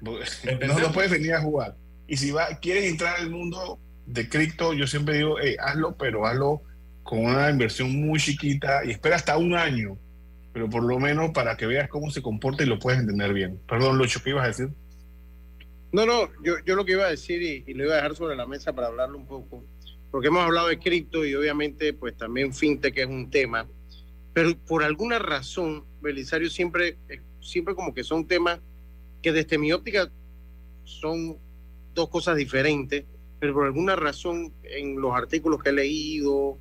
No, no puedes venir a jugar. Y si va, quieres entrar al mundo de cripto, yo siempre digo, hazlo, pero hazlo con una inversión muy chiquita y espera hasta un año, pero por lo menos para que veas cómo se comporta y lo puedes entender bien. Perdón, Lucho, ¿qué ibas a decir? No, no, yo, yo lo que iba a decir y, lo iba a dejar sobre la mesa para hablarlo un poco, porque hemos hablado de cripto y obviamente pues también fintech es un tema, pero por alguna razón, Belisario, siempre, siempre como que son temas que desde mi óptica son dos cosas diferentes, pero por alguna razón en los artículos que he leído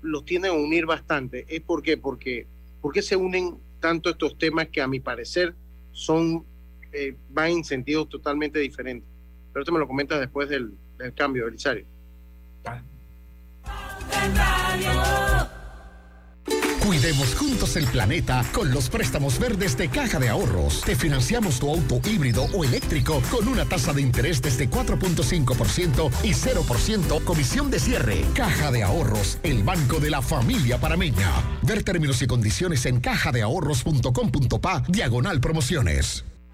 los tienen a unir bastante. ¿Es por qué? Porque, porque se unen tanto estos temas que a mi parecer son eh, van en sentidos totalmente diferentes. Pero esto me lo comentas después del, del cambio, Belisario. Cuidemos juntos el planeta con los préstamos verdes de Caja de Ahorros. Te financiamos tu auto híbrido o eléctrico con una tasa de interés desde 4.5% y 0% comisión de cierre. Caja de Ahorros, el banco de la familia parameña. Ver términos y condiciones en cajadeahorros.com.pa, diagonal promociones.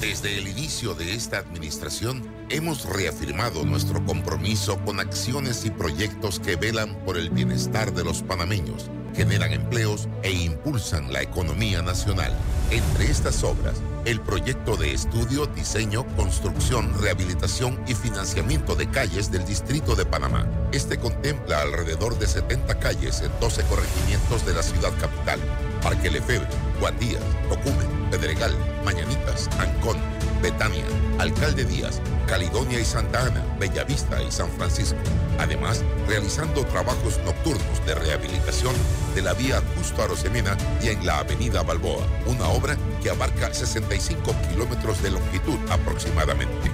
Desde el inicio de esta administración, hemos reafirmado nuestro compromiso con acciones y proyectos que velan por el bienestar de los panameños generan empleos e impulsan la economía nacional. Entre estas obras, el proyecto de estudio, diseño, construcción, rehabilitación y financiamiento de calles del Distrito de Panamá. Este contempla alrededor de 70 calles en 12 corregimientos de la ciudad capital. Parque Lefebvre, Guandías, Tocumen, Pedregal, Mañanitas, Ancón, Betania, Alcalde Díaz, Caledonia y Santa Ana, Bellavista y San Francisco. Además, realizando trabajos nocturnos de rehabilitación de la vía Justo Arosemena y en la avenida Balboa, una obra que abarca 65 kilómetros de longitud aproximadamente.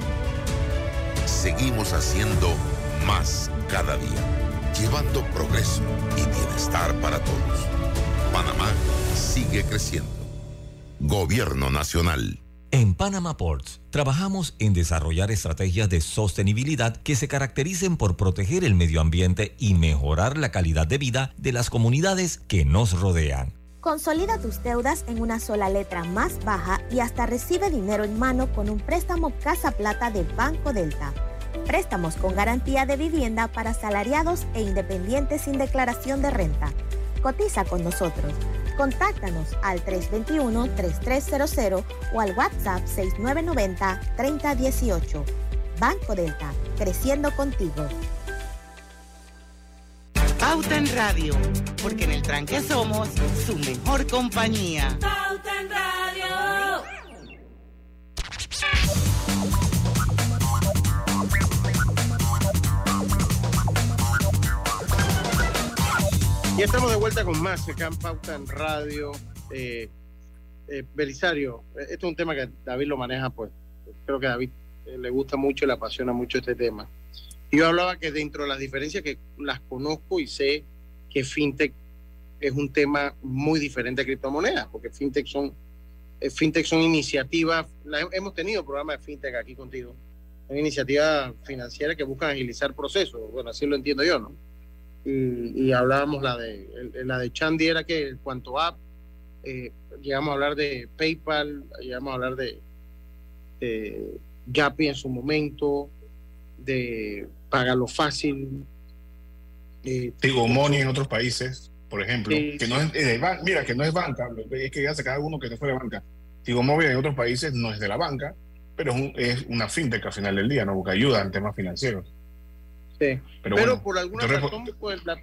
Seguimos haciendo más cada día, llevando progreso y bienestar para todos. Panamá sigue creciendo. Gobierno Nacional. En Panama Ports trabajamos en desarrollar estrategias de sostenibilidad que se caractericen por proteger el medio ambiente y mejorar la calidad de vida de las comunidades que nos rodean. Consolida tus deudas en una sola letra más baja y hasta recibe dinero en mano con un préstamo Casa Plata de Banco Delta. Préstamos con garantía de vivienda para salariados e independientes sin declaración de renta. Cotiza con nosotros. Contáctanos al 321-3300 o al WhatsApp 6990-3018. Banco Delta, creciendo contigo. Pauta en Radio, porque en el tranque somos su mejor compañía. Pauta en Radio. Y estamos de vuelta con más acá en Pauta en Radio. Eh, eh, Belisario, eh, esto es un tema que David lo maneja, pues creo que David le gusta mucho y le apasiona mucho este tema. Yo hablaba que dentro de las diferencias que las conozco y sé que FinTech es un tema muy diferente a criptomonedas, porque FinTech son, FinTech son iniciativas, hemos tenido programas de FinTech aquí contigo, son iniciativas financieras que buscan agilizar procesos, bueno, así lo entiendo yo, ¿no? Y, y hablábamos la de la de Chandy era que cuanto app eh, llegamos a hablar de PayPal llegamos a hablar de, de Yapi en su momento de Págalo Fácil eh, Tigo Money en otros países, por ejemplo, que no es eh, mira que no es banca, es que ya se cada uno que no fue de banca. Tigo Móvil en otros países no es de la banca, pero es, un- es una fintech al final del día, ¿no? Porque ayuda en temas financieros. Sí. Pero Pero, bueno, por alguna razón, pues la,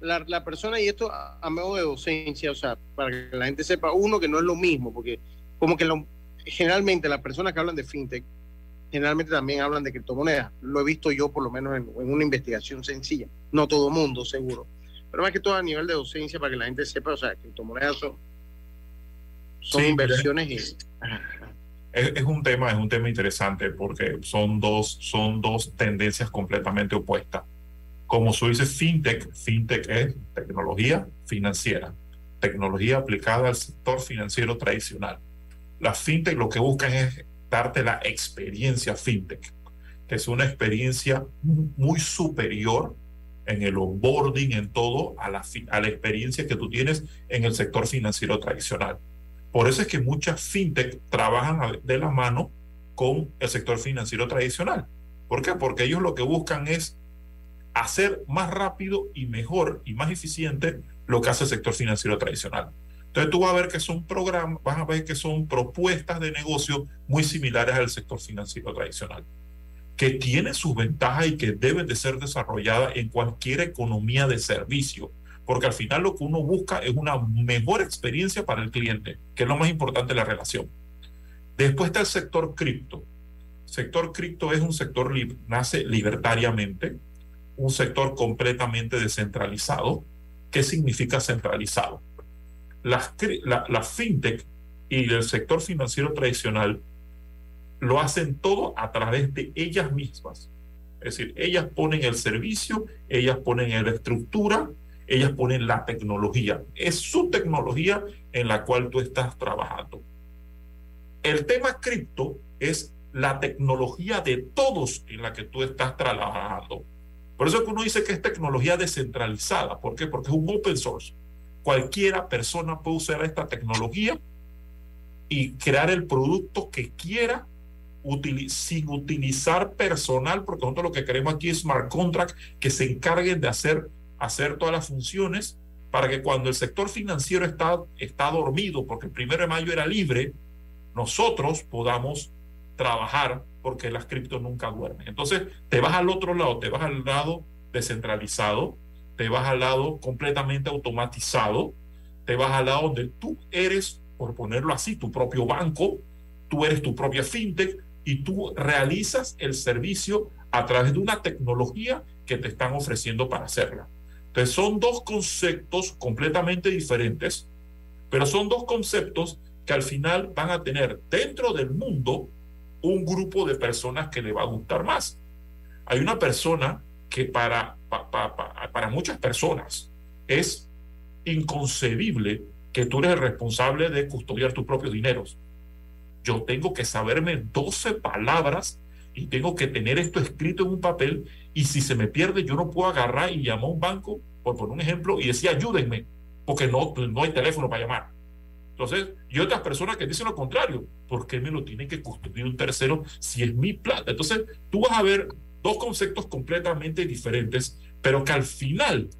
la, la persona, y esto a, a modo de docencia, o sea, para que la gente sepa, uno, que no es lo mismo, porque como que lo- generalmente las personas que hablan de fintech, generalmente también hablan de criptomonedas. Lo he visto yo, por lo menos, en, en una investigación sencilla. No todo mundo, seguro. Pero más que todo a nivel de docencia, para que la gente sepa, o sea, criptomonedas son, son Sí, inversiones y... Es, es un tema, es un tema interesante porque son dos, son dos tendencias completamente opuestas. Como se dice fintech, fintech es tecnología financiera, tecnología aplicada al sector financiero tradicional. Las fintech lo que buscan es darte la experiencia fintech, que es una experiencia muy superior en el onboarding, en todo, a la, a la experiencia que tú tienes en el sector financiero tradicional. Por eso es que muchas fintech trabajan de la mano con el sector financiero tradicional. ¿Por qué? Porque ellos lo que buscan es hacer más rápido y mejor y más eficiente lo que hace el sector financiero tradicional. Entonces tú vas a ver que son programas, vas a ver que son propuestas de negocio muy similares al sector financiero tradicional, que tienen sus ventajas y que deben de ser desarrolladas en cualquier economía de servicio, porque al final lo que uno busca es una mejor experiencia para el cliente, que es lo más importante de la relación. Después está el sector cripto. Sector cripto es un sector que nace libertariamente, un sector completamente descentralizado. ¿Qué significa centralizado? Las, la, la fintech y el sector financiero tradicional lo hacen todo a través de ellas mismas. Es decir, ellas ponen el servicio, ellas ponen la estructura, ellas ponen la tecnología. Es su tecnología en la cual tú estás trabajando. El tema cripto es la tecnología de todos en la que tú estás trabajando. Por eso es que uno dice que es tecnología descentralizada. ¿Por qué? Porque es un open source. Cualquiera persona puede usar esta tecnología y crear el producto que quiera sin utilizar personal, porque nosotros lo que queremos aquí es smart contract que se encarguen de hacer, hacer todas las funciones para que cuando el sector financiero está, está dormido, porque el primero de mayo era libre, nosotros podamos trabajar porque las criptos nunca duermen. Entonces, te vas al otro lado, te vas al lado descentralizado, te vas al lado completamente automatizado, te vas al lado donde tú eres, por ponerlo así, tu propio banco, tú eres tu propia fintech y tú realizas el servicio a través de una tecnología que te están ofreciendo para hacerla. Entonces son dos conceptos completamente diferentes, pero son dos conceptos que al final van a tener dentro del mundo un grupo de personas que le va a gustar más. Hay una persona que para, para, muchas personas es inconcebible que tú eres el responsable de custodiar tus propios dineros. Yo tengo que saberme 12 palabras y tengo que tener esto escrito en un papel y si se me pierde yo no puedo agarrar y llamar a un banco, por poner un ejemplo, y decir ayúdenme, porque no, no hay teléfono para llamar. Entonces, y otras personas que dicen lo contrario, ¿por qué me lo tiene que custodiar un tercero si es mi plata? Entonces, tú vas a ver dos conceptos completamente diferentes, pero que al final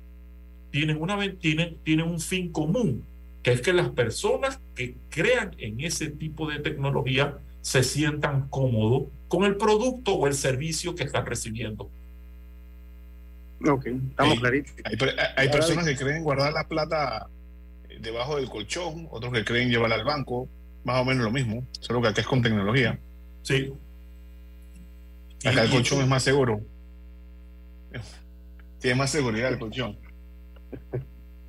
tienen, una, tienen, tienen un fin común, que es que las personas que crean en ese tipo de tecnología se sientan cómodos con el producto o el servicio que están recibiendo. Ok, estamos claritos. Hay, hay personas que creen guardar la plata debajo del colchón, otros que creen llevarla al banco, más o menos lo mismo, solo que acá es con tecnología. Sí. Acá el colchón es más seguro. Tiene más seguridad el colchón.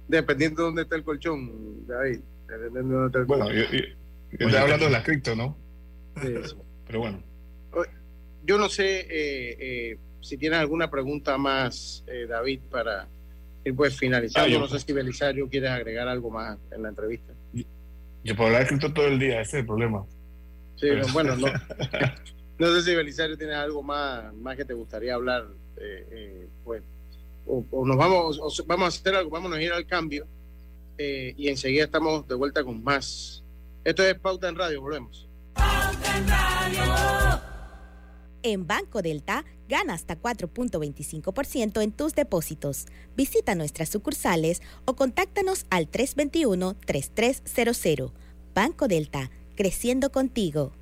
Dependiendo de dónde está el colchón, David. Dependiendo de dónde está el bueno, yo, estoy hablando de la cripto, ¿no? Pero bueno. Yo no sé eh, eh, si tienes alguna pregunta más, eh, David, para ir pues finalizando. Ah, no sé si Belisario quiere agregar algo más en la entrevista. Yo puedo hablar de cripto todo el día, ese es el problema. Sí, bueno, no. no sé si Belisario tiene algo más, más que te gustaría hablar, pues o, nos vamos, o vamos a hacer algo, vamos a ir al cambio eh, y enseguida estamos de vuelta con más. Esto es Pauta en Radio, volvemos. Pauta en Radio. En Banco Delta, gana hasta 4.25% en tus depósitos. Visita nuestras sucursales o contáctanos al 321-3300. Banco Delta, creciendo contigo.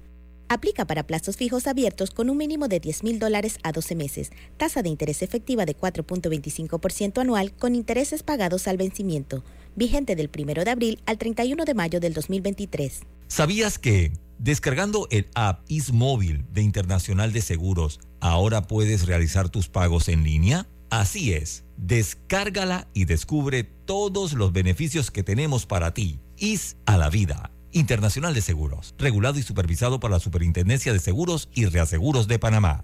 Aplica para plazos fijos abiertos con un mínimo de 10 mil dólares a 12 meses, tasa de interés efectiva de 4.25% anual con intereses pagados al vencimiento, vigente del 1 de abril al 31 de mayo del 2023. ¿Sabías que, descargando el app IsMóvil de Internacional de Seguros, ahora puedes realizar tus pagos en línea? Así es, descárgala y descubre todos los beneficios que tenemos para ti. Is a la vida Internacional de Seguros, regulado y supervisado por la Superintendencia de Seguros y Reaseguros de Panamá.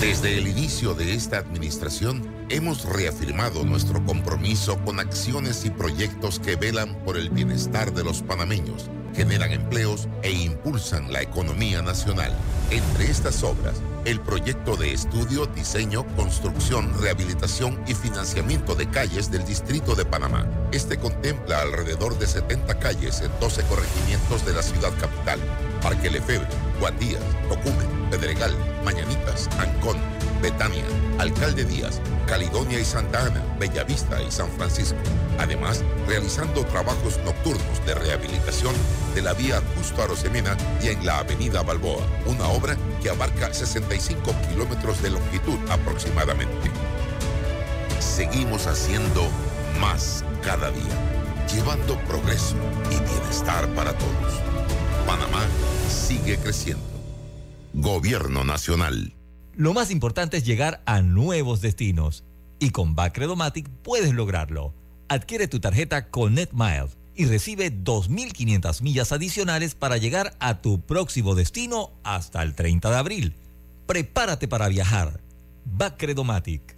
Desde el inicio de esta administración, hemos reafirmado nuestro compromiso con acciones y proyectos que velan por el bienestar de los panameños generan empleos e impulsan la economía nacional. Entre estas obras, el proyecto de estudio, diseño, construcción, rehabilitación y financiamiento de calles del Distrito de Panamá. Este contempla alrededor de 70 calles en 12 corregimientos de la ciudad capital. Parque Lefebvre, Guandías, Tocumen, Pedregal, Mañanitas, Ancón, Betania, Alcalde Díaz, Caledonia y Santa Ana, Bellavista y San Francisco. Además, realizando trabajos nocturnos de rehabilitación de la vía Justo Arosemena y en la avenida Balboa, una obra que abarca 65 kilómetros de longitud aproximadamente. Seguimos haciendo más cada día, llevando progreso y bienestar para todos. Panamá sigue creciendo. Gobierno Nacional. Lo más importante es llegar a nuevos destinos. Y con Bacredomatic puedes lograrlo. Adquiere tu tarjeta Connect Miles y recibe 2.500 millas adicionales para llegar a tu próximo destino hasta el 30 de abril. Prepárate para viajar. Bacredomatic.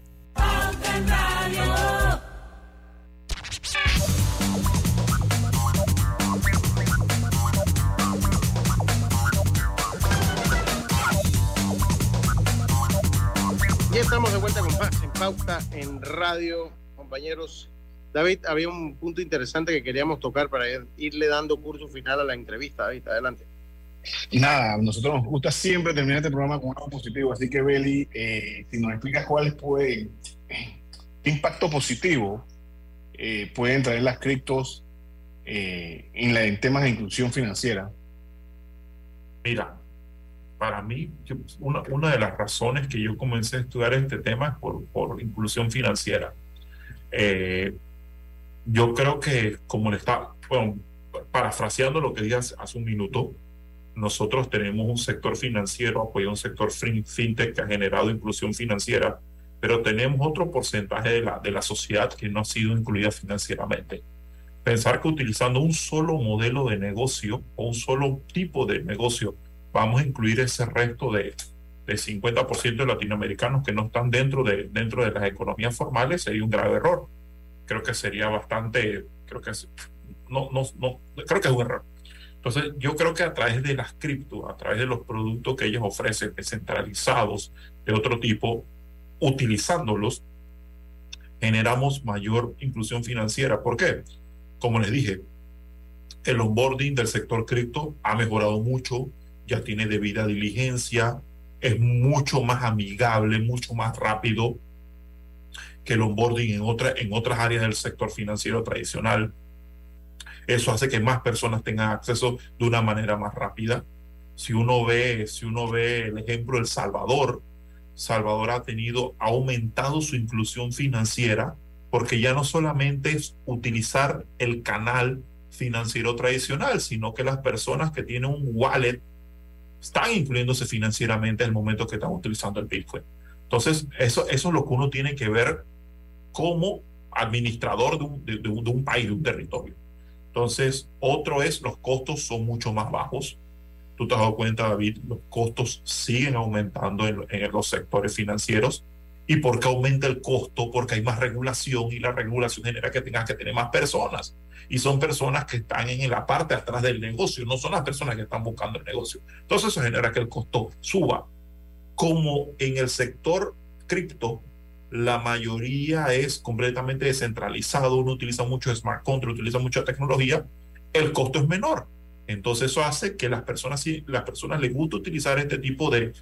Estamos de vuelta con más en Pauta en Radio, compañeros. David, había un punto interesante que queríamos tocar para ir- irle dando curso final a la entrevista. David, adelante. Nada, a nosotros nos gusta siempre terminar este programa con algo positivo, así que Beli, eh, si nos explicas cuáles pueden, qué impacto positivo eh, pueden traer las criptos eh, en, la- en temas de inclusión financiera. Mira, para mí, una, una de las razones que yo comencé a estudiar este tema es por, por inclusión financiera. Eh, yo creo que, como le está, bueno, parafraseando lo que dije hace, hace un minuto, nosotros tenemos un sector financiero apoyado un sector fin- fintech que ha generado inclusión financiera, pero tenemos otro porcentaje de la, de la sociedad que no ha sido incluida financieramente. Pensar que utilizando un solo modelo de negocio o un solo tipo de negocio vamos a incluir ese resto de, de 50% de latinoamericanos que no están dentro de, dentro de las economías formales sería un grave error. Creo que sería bastante, creo que es, no, no, no, creo que es un error. Entonces, yo creo que a través de las cripto, a través de los productos que ellos ofrecen descentralizados de otro tipo, utilizándolos, generamos mayor inclusión financiera. ¿Por qué? Como les dije, el onboarding del sector cripto ha mejorado mucho, ya tiene debida diligencia, es mucho más amigable, mucho más rápido que el onboarding en, otra, en otras áreas del sector financiero tradicional. Eso hace que más personas tengan acceso de una manera más rápida. Si uno ve, si uno ve el ejemplo El Salvador, Salvador ha tenido, ha aumentado su inclusión financiera porque ya no solamente es utilizar el canal financiero tradicional, sino que las personas que tienen un wallet están incluyéndose financieramente en el momento que están utilizando el Bitcoin. Entonces, eso, eso es lo que uno tiene que ver como administrador de un, de, de un, de un país, de un territorio. Entonces, otro es los costos son mucho más bajos. Tú te has dado cuenta, David, los costos siguen aumentando en, en los sectores financieros. ¿Y por qué aumenta el costo? Porque hay más regulación y la regulación genera que tengas que tener más personas. Y son personas que están en la parte atrás del negocio, no son las personas que están buscando el negocio. Entonces eso genera que el costo suba. Como en el sector cripto, la mayoría es completamente descentralizado, uno utiliza mucho smart contract, utiliza mucha tecnología, el costo es menor. Entonces eso hace que las personas, si las personas les gusta utilizar este tipo de,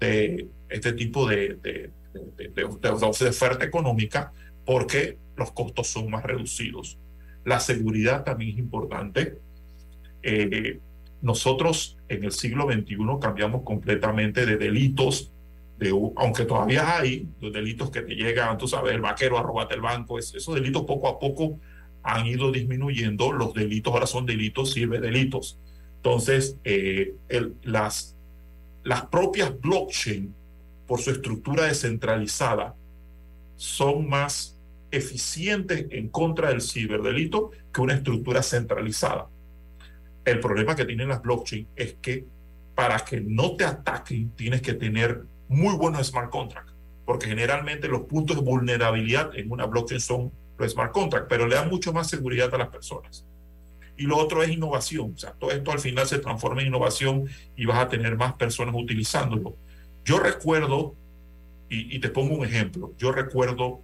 de este tipo de, de, de, oferta económica porque los costos son más reducidos. La seguridad también es importante. Eh, nosotros en el siglo XXI cambiamos completamente de delitos, de, aunque todavía hay delitos que te llegan, tú sabes, el vaquero a robarte el banco, es, esos delitos poco a poco han ido disminuyendo, los delitos ahora son delitos, sirve delitos. Entonces, eh, las, las propias blockchain, por su estructura descentralizada, son más eficientes en contra del ciberdelito que una estructura centralizada. El problema que tienen las blockchain es que para que no te ataquen tienes que tener muy buenos smart contracts, porque generalmente los puntos de vulnerabilidad en una blockchain son los smart contracts, pero le dan mucho más seguridad a las personas. Y lo otro es innovación, o sea, todo esto al final se transforma en innovación y vas a tener más personas utilizándolo. Yo recuerdo, y, y te pongo un ejemplo, yo recuerdo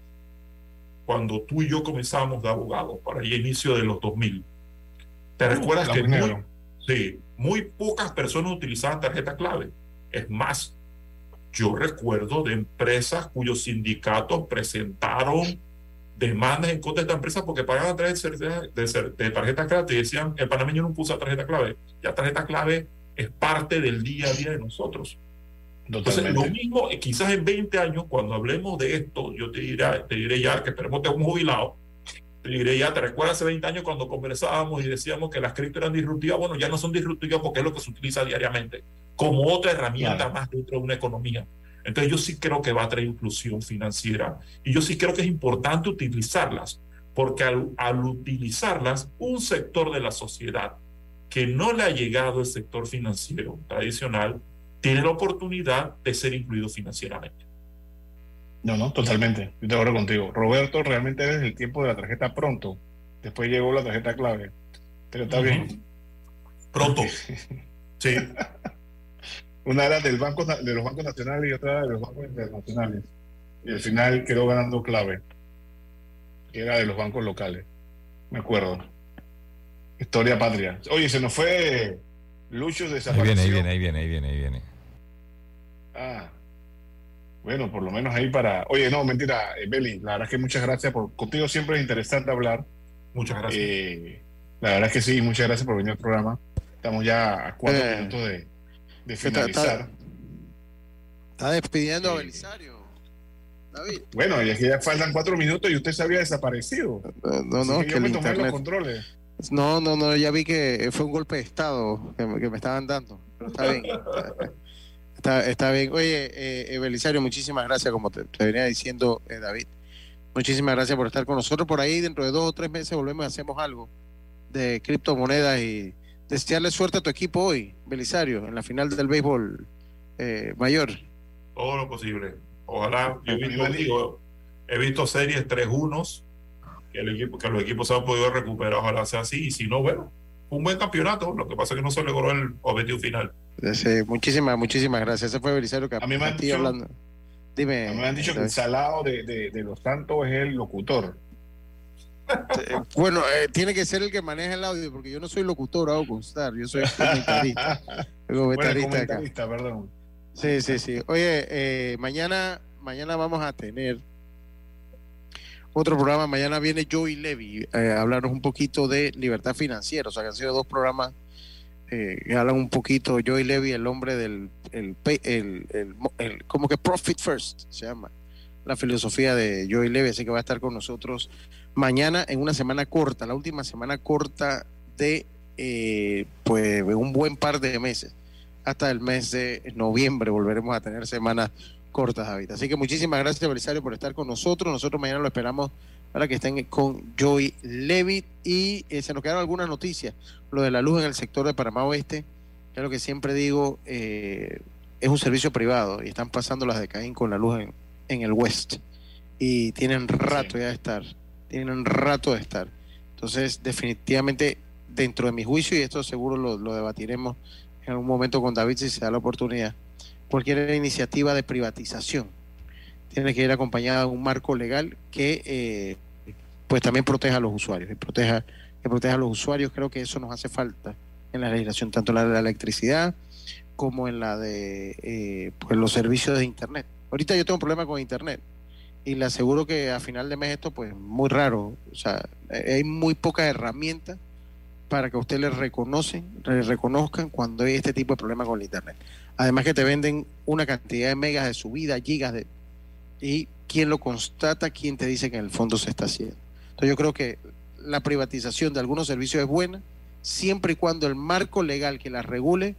cuando tú y yo comenzamos de abogados, para el inicio de los 2000. ¿Te recuerdas que muy, sí, muy pocas personas utilizaban tarjeta clave? Es más, yo recuerdo de empresas cuyos sindicatos presentaron demandas en contra de esta empresa porque pagaban a través de, de, de tarjeta clave y decían, el panameño no puso tarjeta clave. Ya tarjeta clave es parte del día a día de nosotros. Entonces, lo mismo, quizás en 20 años, cuando hablemos de esto, yo te diré, te diré ya que esperemos que un jubilado, te diré ya, ¿te recuerdas hace 20 años cuando conversábamos y decíamos que las cripto eran disruptivas? Bueno, ya no son disruptivas porque es lo que se utiliza diariamente, como otra herramienta claro. más dentro de una economía. Entonces yo sí creo que va a traer inclusión financiera y yo sí creo que es importante utilizarlas, porque al, al utilizarlas, un sector de la sociedad que no le ha llegado el sector financiero tradicional, tiene la oportunidad de ser incluido financieramente. No, no, totalmente. Yo te acuerdo contigo. Roberto, realmente desde el tiempo de la tarjeta pronto. Después llegó la tarjeta clave. Pero está bien. Pronto. Sí. Una era del banco, de los bancos nacionales y otra era de los bancos internacionales. Y al final quedó ganando clave. Era de los bancos locales. Me acuerdo. Historia patria. Oye, se nos fue Lucho Ahí desapareció. viene, ahí viene, ahí viene, ahí viene, ahí viene. Ah. Bueno, por lo menos ahí para. Oye, no, mentira, eh, Beli, la verdad es que muchas gracias por. Contigo siempre es interesante hablar. Muchas gracias. Eh, la verdad es que sí, muchas gracias por venir al programa. Estamos ya a cuatro Eh, minutos de, finalizar. Está despidiendo a Belisario. David. Bueno, y es que ya faltan cuatro minutos y usted se había desaparecido. No, Así no, que que yo el me tomé los controles. No, no, no, ya vi que fue un golpe de estado que me, que me estaban dando. Pero está bien. Está, bien. Oye, eh, eh, Belisario, muchísimas gracias, como te, venía diciendo eh, David. Muchísimas gracias por estar con nosotros. Por ahí, dentro de dos o tres meses, volvemos y hacemos algo de criptomonedas y desearle suerte a tu equipo hoy, Belisario, en la final del béisbol eh, mayor. Todo lo posible. Ojalá, yo visto, digo, he visto series 3-1 que, que los equipos se han podido recuperar, ojalá sea así, y si no, bueno, un buen campeonato, lo que pasa es que no se logró el objetivo final. Sí, muchísimas, muchísimas gracias. Ese fue Belisario que A mí me han dicho- hablando. Dime. Me han dicho que el salado de, de, de los santos es el locutor. Bueno, eh, tiene que ser el que maneja el audio, porque yo no soy locutor, hago constar, yo soy comentarista. Soy Bueno, comentarista acá. comentarista, perdón. Sí, sí, sí. Oye, eh, mañana, mañana vamos a tener otro programa. Mañana viene Joey Levy eh, a hablarnos un poquito de libertad financiera. O sea, que han sido dos programas eh, que hablan un poquito. Joey Levy, el hombre del el, el, el- el- como que Profit First se llama la filosofía de Joey Levy. Así que va a estar con nosotros mañana en una semana corta, la última semana corta de eh, pues un buen par de meses hasta el mes de noviembre volveremos a tener semanas cortas, David. Así que muchísimas gracias, Belisario, por estar con nosotros. Nosotros mañana lo esperamos para que estén con Joey Levitt. Y eh, se nos quedaron algunas noticias. Lo de la luz en el sector de Panamá Oeste, que es lo que siempre digo, eh, es un servicio privado y están pasando las de Caín con la luz en, en el West. Y tienen rato ya de estar. Tienen rato de estar. Entonces, definitivamente, dentro de mi juicio, y esto seguro lo, lo debatiremos en algún momento con David si se da la oportunidad, cualquier iniciativa de privatización. Tiene que ir acompañada de un marco legal que eh, pues también proteja a los usuarios y proteja que proteja a los usuarios. Creo que eso nos hace falta en la legislación tanto la de la electricidad como en la de eh, pues los servicios de internet. Ahorita yo tengo un problema con internet y le aseguro que a final de mes esto pues muy raro. O sea eh, hay muy pocas herramientas para que a usted le reconocen, le reconozcan cuando hay este tipo de problemas con el internet. Además que te venden una cantidad de megas de subida, gigas de y quién lo constata, quién te dice que en el fondo se está haciendo. Entonces yo creo que la privatización de algunos servicios es buena siempre y cuando el marco legal que la regule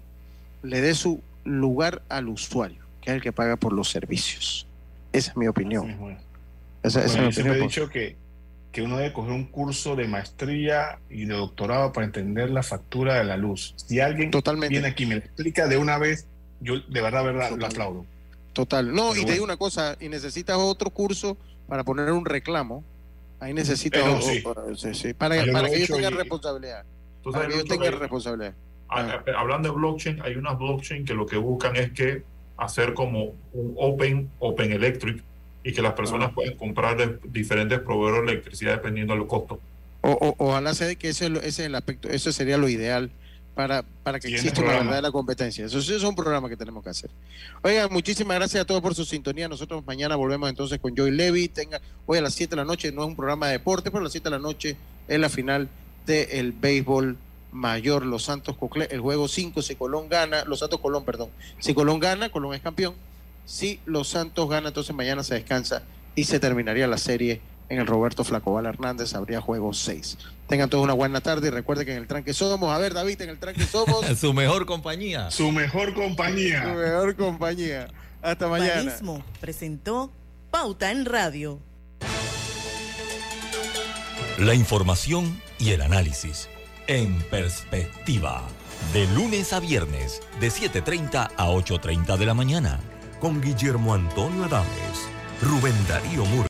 le dé su lugar al usuario, que es el que paga por los servicios. Esa es mi opinión. Esa, esa Bueno, es mi he opinión. dicho que, que uno debe coger un curso de maestría y de doctorado para entender la factura de la luz. Si alguien viene aquí y me lo explica de una vez, yo de verdad, verdad, lo aplaudo. Total. No, Pero y te digo una cosa, y necesitas otro curso para poner un reclamo. Ahí necesitas Eh, no, sí. o- sí, sí, para, que yo tenga y- responsabilidad. Para que yo tenga que- responsabilidad. a- a- hablando de blockchain, hay unas blockchain que lo que buscan es que hacer como un open, open electric y que las personas puedan comprar de diferentes proveedores de electricidad dependiendo del costo. O, o- ojalá sea que ese, ese es el aspecto, eso sería lo ideal para, para que exista una verdadera competencia. Eso es un programa que tenemos que hacer. Oigan, muchísimas gracias a todos por su sintonía. Nosotros mañana volvemos entonces con Joy Levy. Tenga, hoy a las 7 de la noche no es un programa de deporte, pero a las 7 de la noche es la final del béisbol mayor. Los Santos Cocle, el juego 5, si Colón gana, Los Santos Colón, perdón. Si Colón gana, Colón es campeón. Si Los Santos gana, entonces mañana se descansa y se terminaría la serie en el Roberto Flacobal Hernández. Habría juego 6. Tengan todos una buena tarde y recuerden que en el tranque somos. A ver, David, en el tranque somos. Su mejor compañía. Su mejor Su compañía. mejor compañía. Hasta mañana. Panismo presentó Pauta en Radio. La información y el análisis. En perspectiva. De lunes a viernes, de 7.30 a 8.30 de la mañana. Con Guillermo Antonio Adames Rubén Darío Mur.